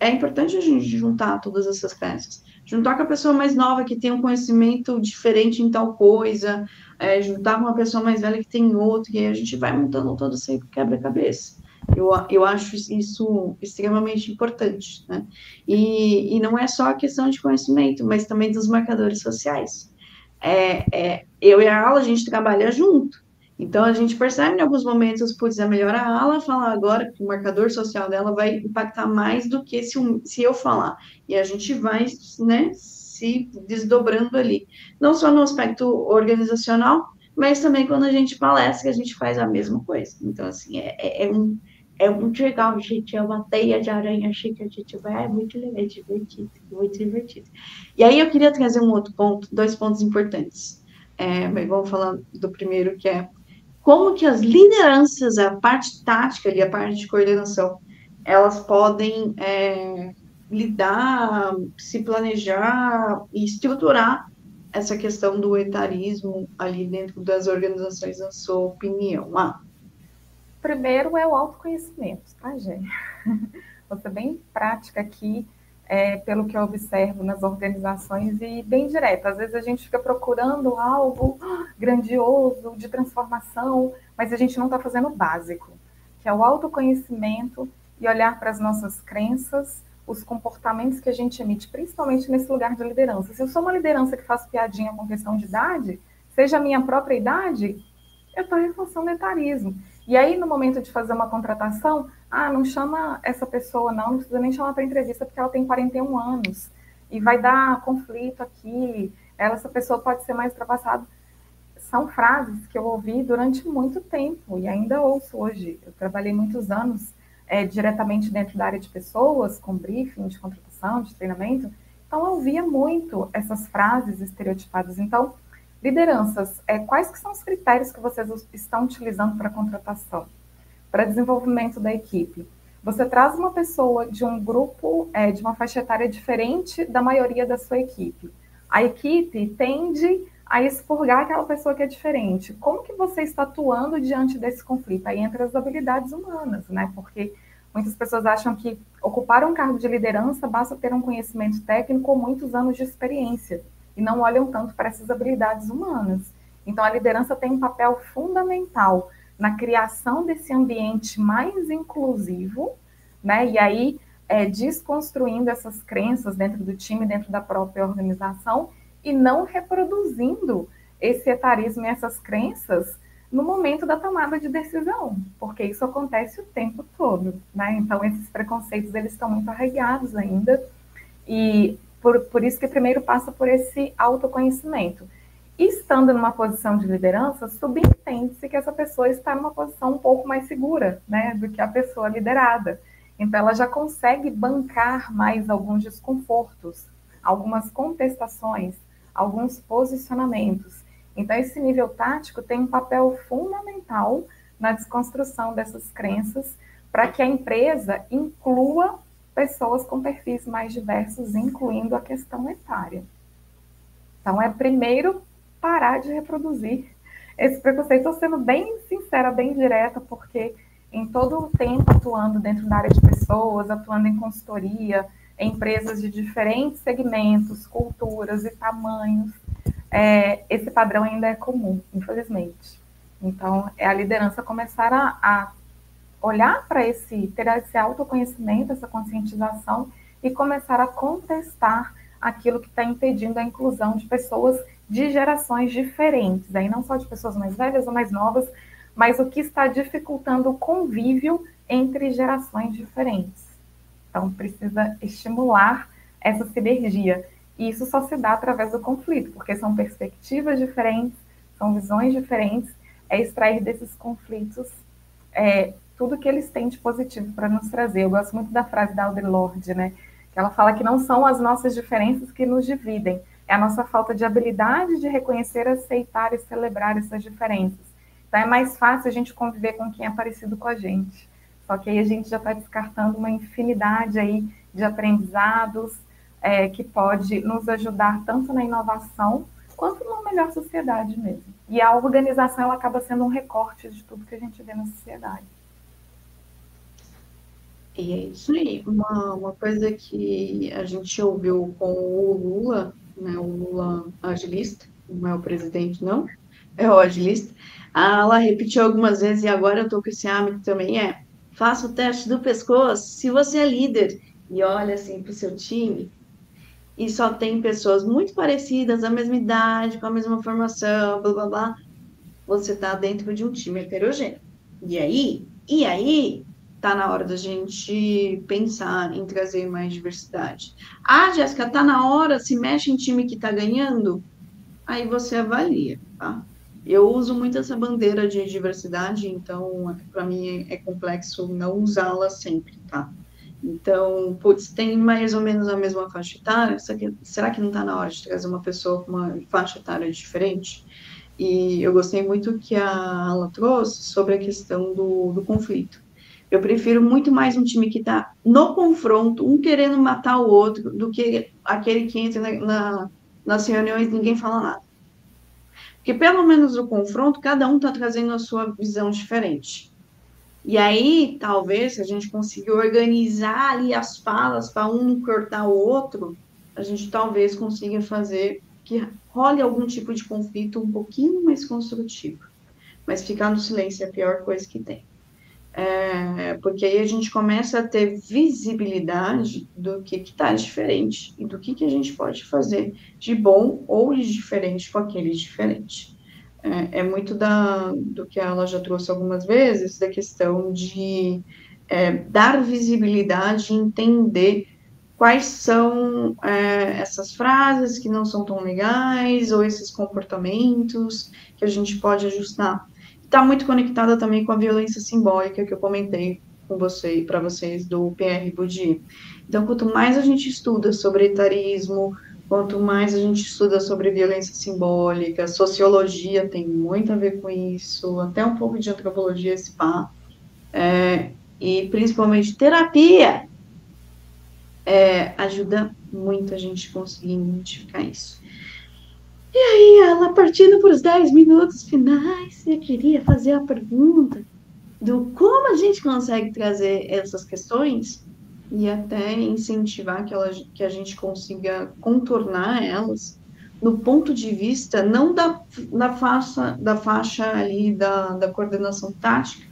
é importante a gente juntar todas essas peças. Juntar com a pessoa mais nova que tem um conhecimento diferente em tal coisa, é, juntar com uma pessoa mais velha que tem outro, e aí a gente vai montando todo esse quebra-cabeça. Eu, eu acho isso extremamente importante, né? E, e não é só a questão de conhecimento, mas também dos marcadores sociais. É, é, eu e a Ala, a gente trabalha junto. Então, a gente percebe em alguns momentos, putz, é melhor a Ala falar agora, que o marcador social dela vai impactar mais do que se, se eu falar. E a gente vai, né, se desdobrando ali. Não só no aspecto organizacional, mas também quando a gente palestra, a gente faz a mesma coisa. Então, assim, é, é, é um, é muito legal, gente. É uma teia de aranha chique, a gente vai. É muito legal, é divertido, muito divertido. E aí eu queria trazer um outro ponto, dois pontos importantes. É, vamos falar do primeiro, que é como que as lideranças, a parte tática e a parte de coordenação, elas podem é, lidar, se planejar e estruturar essa questão do etarismo ali dentro das organizações, na sua opinião? Ah. Primeiro é o autoconhecimento, tá, gente? Vou ser bem prática aqui, é, pelo que eu observo nas organizações e bem direta. Às vezes a gente fica procurando algo grandioso, de transformação, mas a gente não está fazendo o básico, que é o autoconhecimento e olhar para as nossas crenças, os comportamentos que a gente emite, principalmente nesse lugar de liderança. Se eu sou uma liderança que faz piadinha com questão de idade, seja a minha própria idade, eu estou reforçando etarismo. E aí, no momento de fazer uma contratação, ah, não chama essa pessoa, não, não precisa nem chamar para entrevista porque ela tem 41 anos e vai dar conflito aqui, ela, essa pessoa pode ser mais ultrapassada. São frases que eu ouvi durante muito tempo e ainda ouço hoje. Eu trabalhei muitos anos é, diretamente dentro da área de pessoas, com briefing de contratação, de treinamento. Então, eu via muito essas frases estereotipadas. Então, lideranças, é, quais que são os critérios que vocês estão utilizando para contratação, para desenvolvimento da equipe? Você traz uma pessoa de um grupo, é, de uma faixa etária diferente da maioria da sua equipe. A equipe tende a expurgar aquela pessoa que é diferente. Como que você está atuando diante desse conflito? Aí entra as habilidades humanas, né? Porque muitas pessoas acham que ocupar um cargo de liderança basta ter um conhecimento técnico ou muitos anos de experiência e não olham tanto para essas habilidades humanas. Então a liderança tem um papel fundamental na criação desse ambiente mais inclusivo, né? E aí é, desconstruindo essas crenças dentro do time, dentro da própria organização e não reproduzindo esse etarismo e essas crenças no momento da tomada de decisão, porque isso acontece o tempo todo, né? Então esses preconceitos eles estão muito arraigados ainda e por, por isso que primeiro passa por esse autoconhecimento. E estando numa posição de liderança, subentende-se que essa pessoa está numa posição um pouco mais segura, né, do que a pessoa liderada. Então ela já consegue bancar mais alguns desconfortos, algumas contestações, alguns posicionamentos. Então, esse nível tático tem um papel fundamental na desconstrução dessas crenças para que a empresa inclua pessoas com perfis mais diversos, incluindo a questão etária. Então, é primeiro parar de reproduzir esse preconceito. Estou sendo bem sincera, bem direta, porque em todo o tempo atuando dentro da área de pessoas, atuando em consultoria, empresas de diferentes segmentos, culturas e tamanhos, é, esse padrão ainda é comum, infelizmente. Então, é a liderança começar a, a olhar para esse, ter esse autoconhecimento, essa conscientização e começar a contestar aquilo que está impedindo a inclusão de pessoas de gerações diferentes, aí não só de pessoas mais velhas ou mais novas, mas o que está dificultando o convívio entre gerações diferentes. Então, precisa estimular essa sinergia. E isso só se dá através do conflito, porque são perspectivas diferentes, são visões diferentes, é extrair desses conflitos é, tudo que eles têm de positivo para nos trazer. Eu gosto muito da frase da Audre Lorde, né? Que ela fala que não são as nossas diferenças que nos dividem, é a nossa falta de habilidade de reconhecer, aceitar e celebrar essas diferenças. Então é mais fácil a gente conviver com quem é parecido com a gente. Só que aí a gente já está descartando uma infinidade aí de aprendizados é, que pode nos ajudar tanto na inovação quanto numa melhor sociedade mesmo. E a organização ela acaba sendo um recorte de tudo que a gente vê na sociedade. E é isso aí. Uma, uma coisa que a gente ouviu com o Lula, né, o Lula agilista, não é o presidente, não, é o agilista, ela repetiu algumas vezes e agora eu estou com esse hábito também, é faça o teste do pescoço se você é líder e olha assim para o seu time e só tem pessoas muito parecidas, da mesma idade, com a mesma formação, blá blá blá, você está dentro de um time heterogêneo. E aí, e aí, tá na hora da gente pensar em trazer mais diversidade. Ah, Jéssica, tá na hora, se mexe em time que tá ganhando, aí você avalia, tá? Eu uso muito essa bandeira de diversidade, então para mim é complexo não usá-la sempre, tá? Então, putz, tem mais ou menos a mesma faixa etária, será que não está na hora de trazer uma pessoa com uma faixa etária diferente? E eu gostei muito que a Ala trouxe sobre a questão do, do conflito. Eu prefiro muito mais um time que está no confronto, um querendo matar o outro, do que aquele que entra na, na, nas reuniões e ninguém fala nada. Porque pelo menos no confronto, cada um está trazendo a sua visão diferente. E aí, talvez, se a gente conseguir organizar ali as falas para um cortar o outro, a gente talvez consiga fazer que role algum tipo de conflito um pouquinho mais construtivo. Mas ficar no silêncio é a pior coisa que tem é, porque aí a gente começa a ter visibilidade do que está diferente e do que, que a gente pode fazer de bom ou de diferente com aquele diferente. É, é muito da, do que ela já trouxe algumas vezes, da questão de é, dar visibilidade e entender quais são é, essas frases que não são tão legais ou esses comportamentos que a gente pode ajustar está muito conectada também com a violência simbólica que eu comentei com você para vocês do PR Budi. Então, quanto mais a gente estuda sobre etarismo, quanto mais a gente estuda sobre violência simbólica, sociologia tem muito a ver com isso, até um pouco de antropologia, pá, é, e principalmente terapia, é, ajuda muito a gente conseguir identificar isso. E aí, ela partindo para os 10 minutos finais, eu queria fazer a pergunta do como a gente consegue trazer essas questões e até incentivar que, ela, que a gente consiga contornar elas no ponto de vista não da, da, faixa, da faixa ali da, da coordenação tática,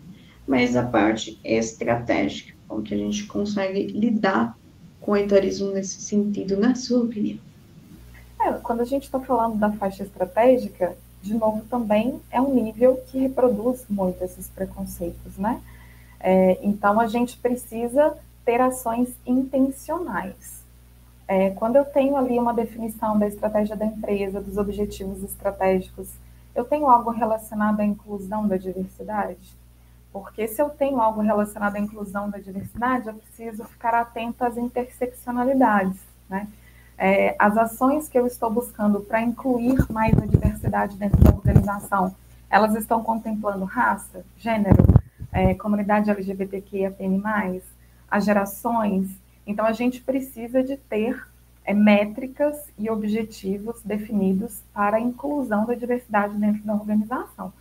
mas da parte estratégica, como que a gente consegue lidar com o etarismo nesse sentido, na sua opinião. É, quando a gente está falando da faixa estratégica, de novo, também é um nível que reproduz muito esses preconceitos, né? É, então, a gente precisa ter ações intencionais. É, quando eu tenho ali uma definição da estratégia da empresa, dos objetivos estratégicos, eu tenho algo relacionado à inclusão da diversidade? Porque se eu tenho algo relacionado à inclusão da diversidade, eu preciso ficar atento às interseccionalidades, né? É, as ações que eu estou buscando para incluir mais a diversidade dentro da organização, elas estão contemplando raça, gênero, é, comunidade LGBTQIAPN+, as gerações. Então, a gente precisa de ter é, métricas e objetivos definidos para a inclusão da diversidade dentro da organização,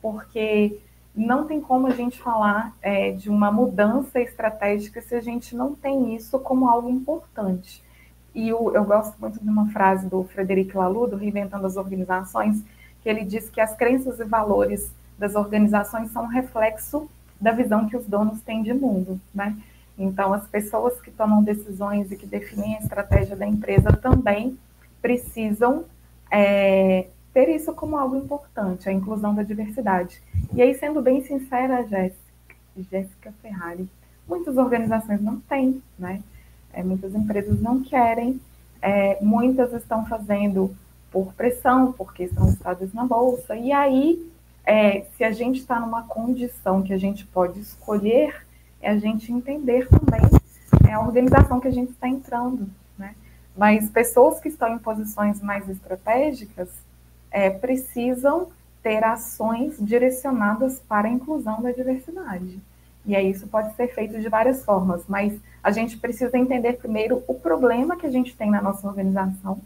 porque não tem como a gente falar é, de uma mudança estratégica se a gente não tem isso como algo importante. E eu, eu gosto muito de uma frase do Frederic Laloux, do Reinventando as Organizações, que ele diz que as crenças e valores das organizações são um reflexo da visão que os donos têm de mundo, né? Então, as pessoas que tomam decisões e que definem a estratégia da empresa também precisam é, ter isso como algo importante, a inclusão da diversidade. E aí, sendo bem sincera, Jéssica Ferrari, muitas organizações não têm, né? É, muitas empresas não querem, é, muitas estão fazendo por pressão, porque estão listadas na bolsa. E aí, é, se a gente está numa condição que a gente pode escolher, é a gente entender também é a organização que a gente está entrando, né? Mas pessoas que estão em posições mais estratégicas é, precisam ter ações direcionadas para a inclusão da diversidade. E aí isso pode ser feito de várias formas, mas a gente precisa entender primeiro o problema que a gente tem na nossa organização.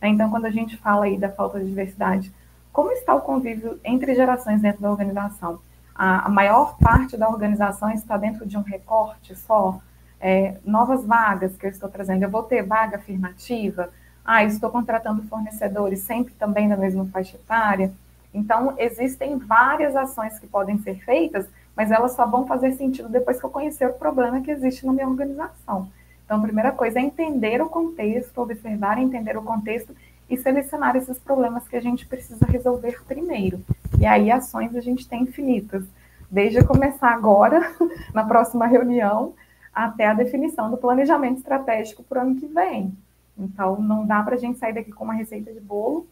Né? Então, quando a gente fala aí da falta de diversidade, como está o convívio entre gerações dentro da organização? A, a maior parte da organização está dentro de um recorte só, é, novas vagas que eu estou trazendo, eu vou ter vaga afirmativa, ah, estou contratando fornecedores sempre também da mesma faixa etária. Então, existem várias ações que podem ser feitas, mas elas só vão fazer sentido depois que eu conhecer o problema que existe na minha organização. Então, a primeira coisa é entender o contexto, observar, entender o contexto e selecionar esses problemas que a gente precisa resolver primeiro. E aí, ações a gente tem infinitas, desde começar agora, na próxima reunião, até a definição do planejamento estratégico para o ano que vem. Então, não dá para a gente sair daqui com uma receita de bolo,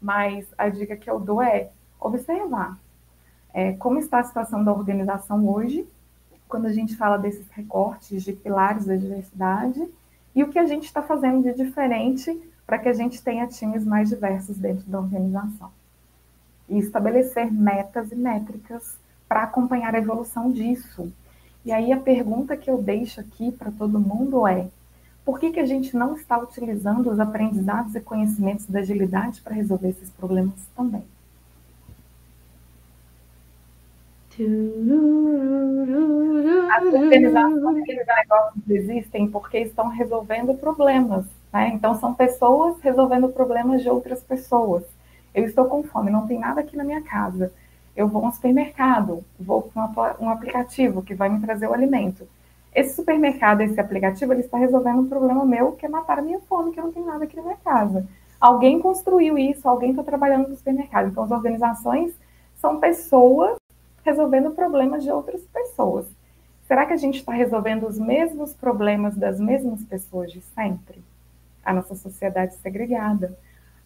mas a dica que eu dou é observar é, como está a situação da organização hoje, quando a gente fala desses recortes de pilares da diversidade, e o que a gente está fazendo de diferente para que a gente tenha times mais diversos dentro da organização. E estabelecer metas e métricas para acompanhar a evolução disso. E aí a pergunta que eu deixo aqui para todo mundo é: por que, que a gente não está utilizando os aprendizados e conhecimentos da agilidade para resolver esses problemas também? As organizações negócios existem porque estão resolvendo problemas. Né? Então, são pessoas resolvendo problemas de outras pessoas. Eu estou com fome, não tem nada aqui na minha casa. Eu vou ao supermercado, vou para um aplicativo que vai me trazer o alimento esse supermercado, esse aplicativo, ele está resolvendo um problema meu que é matar a minha fome, que eu não tenho nada aqui na minha casa. Alguém construiu isso, alguém está trabalhando no supermercado. Então, as organizações são pessoas resolvendo problemas de outras pessoas. Será que a gente está resolvendo os mesmos problemas das mesmas pessoas de sempre? A nossa sociedade segregada.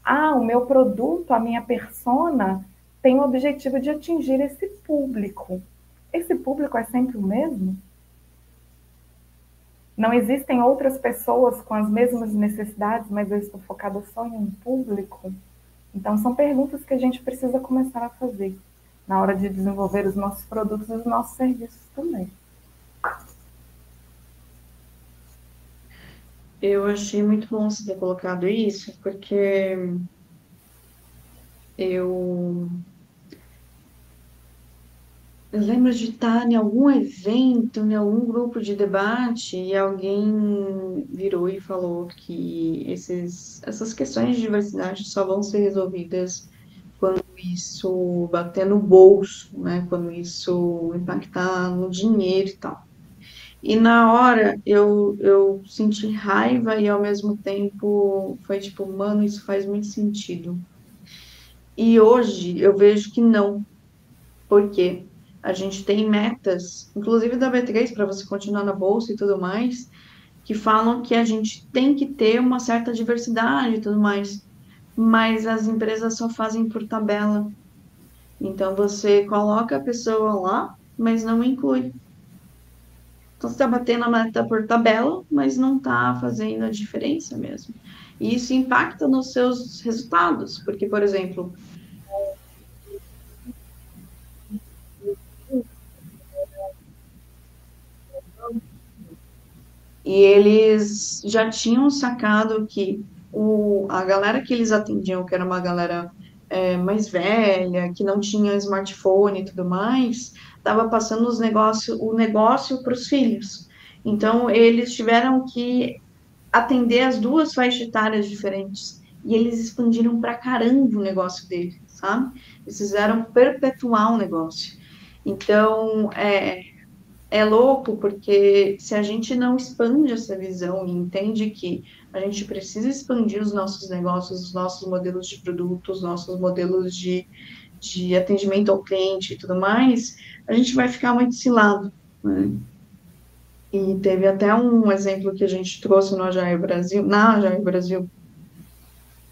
Ah, o meu produto, a minha persona, tem o objetivo de atingir esse público. Esse público é sempre o mesmo? Não existem outras pessoas com as mesmas necessidades, mas eu estou focada só em um público? Então, são perguntas que a gente precisa começar a fazer na hora de desenvolver os nossos produtos e os nossos serviços também. Eu achei muito bom você ter colocado isso, porque eu eu lembro de estar em algum evento, em algum grupo de debate, e alguém virou e falou que esses, essas questões de diversidade só vão ser resolvidas isso bater no bolso, né? Quando isso impactar no dinheiro e tal. E na hora eu, eu senti raiva e ao mesmo tempo foi tipo, mano, isso faz muito sentido. E hoje eu vejo que não. Por quê? a gente tem metas, inclusive da B3, para você continuar na bolsa e tudo mais, que falam que a gente tem que ter uma certa diversidade e tudo mais, mas as empresas só fazem por tabela. Então você coloca a pessoa lá, mas não inclui. Então você está batendo a meta por tabela, mas não está fazendo a diferença mesmo. E isso impacta nos seus resultados, porque, por exemplo, E eles já tinham sacado que o, a galera que eles atendiam, que era uma galera é, mais velha, que não tinha smartphone e tudo mais, estava passando os negócio, o negócio para os filhos. Então, eles tiveram que atender as duas faixas etárias diferentes. E eles expandiram para caramba o negócio deles, sabe? Eles fizeram perpetuar o negócio. Então, é, é louco porque se a gente não expande essa visão e entende que a gente precisa expandir os nossos negócios, os nossos modelos de produtos, os nossos modelos de, de atendimento ao cliente e tudo mais, a gente vai ficar muito cilado, né? E teve até um exemplo que a gente trouxe no Agile Brasil, na Agile Brasil,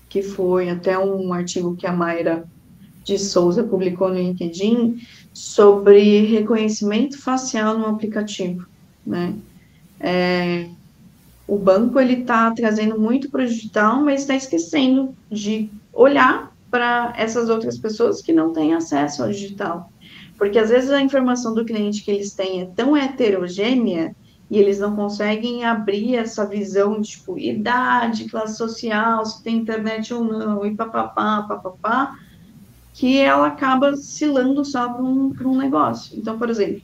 que foi até um artigo que a Mayra de Souza publicou no LinkedIn sobre reconhecimento facial no aplicativo, né? É, o banco ele está trazendo muito para o digital, mas está esquecendo de olhar para essas outras pessoas que não têm acesso ao digital, porque às vezes a informação do cliente que eles têm é tão heterogênea e eles não conseguem abrir essa visão de tipo, idade, classe social, se tem internet ou não, e papapá, papapá, que ela acaba cilando só para um, um negócio. Então, por exemplo,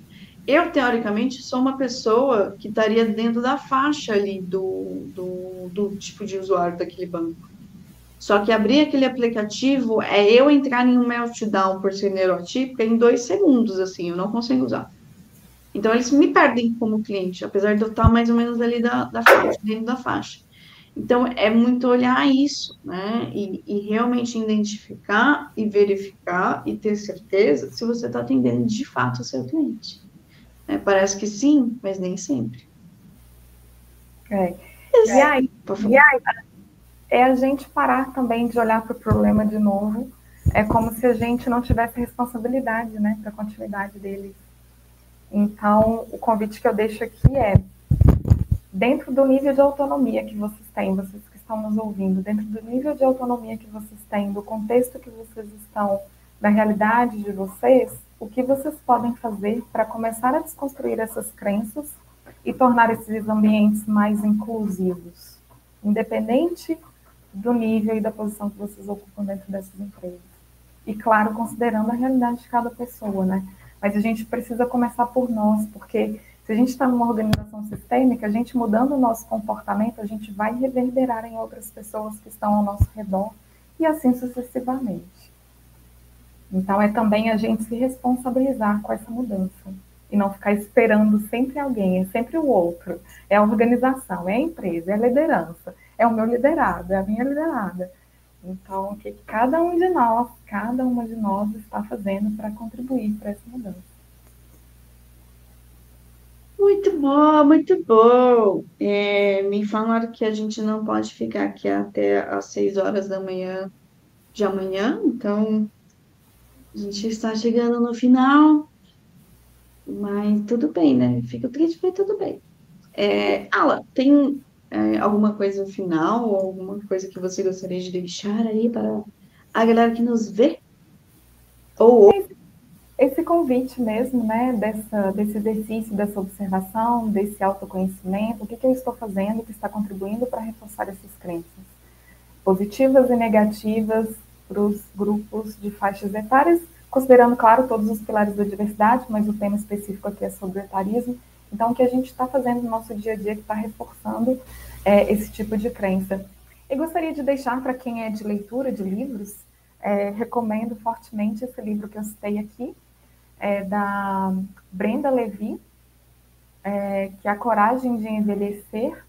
eu, teoricamente, sou uma pessoa que estaria dentro da faixa ali do, do, do tipo de usuário daquele banco. Só que abrir aquele aplicativo é eu entrar em um meltdown por ser neurotípica em dois segundos, assim, eu não consigo usar. Então, eles me perdem como cliente, apesar de eu estar mais ou menos ali da, da faixa, dentro da faixa. Então, é muito olhar isso, né? E, e realmente identificar e verificar e ter certeza se você está atendendo de fato o seu cliente. É, parece que sim, mas nem sempre. É. E aí, e aí, é a gente parar também de olhar para o problema de novo. É como se a gente não tivesse responsabilidade, né, para a continuidade deles. Então, o convite que eu deixo aqui é dentro do nível de autonomia que vocês têm, vocês que estão nos ouvindo, dentro do nível de autonomia que vocês têm, do contexto que vocês estão, da realidade de vocês, o que vocês podem fazer para começar a desconstruir essas crenças e tornar esses ambientes mais inclusivos, independente do nível e da posição que vocês ocupam dentro dessas empresas. E claro, considerando a realidade de cada pessoa, né? Mas a gente precisa começar por nós, porque se a gente está numa organização sistêmica, a gente mudando o nosso comportamento, a gente vai reverberar em outras pessoas que estão ao nosso redor e assim sucessivamente. Então, é também a gente se responsabilizar com essa mudança e não ficar esperando sempre alguém, é sempre o outro. É a organização, é a empresa, é a liderança, é o meu liderado, é a minha liderada. Então, o que cada um de nós, cada uma de nós está fazendo para contribuir para essa mudança. Muito bom, muito bom. É, me falaram que a gente não pode ficar aqui até às seis horas da manhã de amanhã, então a gente está chegando no final, mas tudo bem, né? Fico triste, mas tudo bem. É, Ala, tem é, alguma coisa final, ou alguma coisa que você gostaria de deixar aí para a galera que nos vê? Ou esse convite mesmo, né, dessa, desse exercício, dessa observação, desse autoconhecimento, o que, que eu estou fazendo que está contribuindo para reforçar essas crenças, positivas e negativas para os grupos de faixas etárias, considerando, claro, todos os pilares da diversidade, mas o tema específico aqui é sobre etarismo. Então, o que a gente está fazendo no nosso dia a dia que está reforçando é, esse tipo de crença. Eu gostaria de deixar para quem é de leitura de livros, é, recomendo fortemente esse livro que eu citei aqui, é da Brenda Levy, é, que é A Coragem de Envelhecer,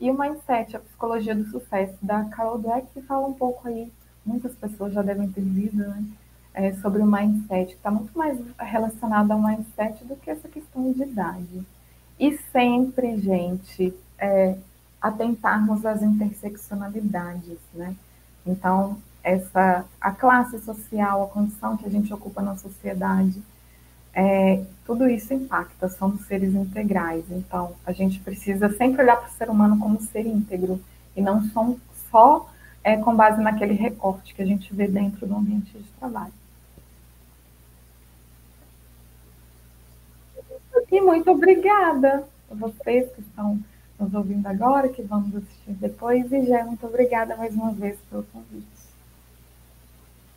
e o Mindset, a Psicologia do Sucesso, da Carol Dweck, que fala um pouco aí, muitas pessoas já devem ter lido, né, é, sobre o mindset, está muito mais relacionado ao mindset do que essa questão de idade. E sempre, gente, é, atentarmos às interseccionalidades, né? Então, essa, a classe social, a condição que a gente ocupa na sociedade, é, tudo isso impacta, somos seres integrais. Então, a gente precisa sempre olhar para o ser humano como ser íntegro e não só é, com base naquele recorte que a gente vê dentro do ambiente de trabalho. E muito obrigada a vocês que estão nos ouvindo agora, que vão nos assistir depois, e já muito obrigada mais uma vez pelo convite.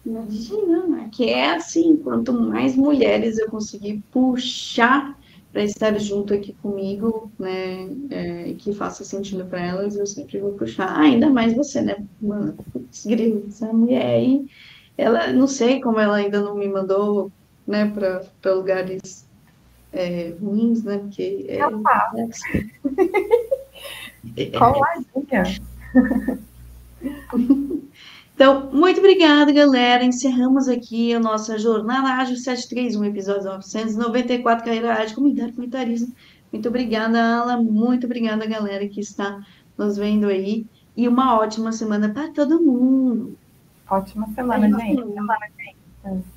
Imagina, né? que é assim, quanto mais mulheres eu conseguir puxar para estar junto aqui comigo, né, é, que faça sentido para elas, eu sempre vou puxar, ah, ainda mais você, né, mano, grilo, essa mulher aí, ela, não sei como ela ainda não me mandou, né, para lugares é, ruins, né? Porque é, é assim. Então, muito obrigada, galera. Encerramos aqui a nossa jornada Ágil 731, episódio 994, Carreira Ágil, Comunidade Comentarismo. Muito obrigada, Ala. Muito obrigada, galera, que está nos vendo aí. E uma ótima semana para todo mundo. Ótima semana, gente. Semana, gente.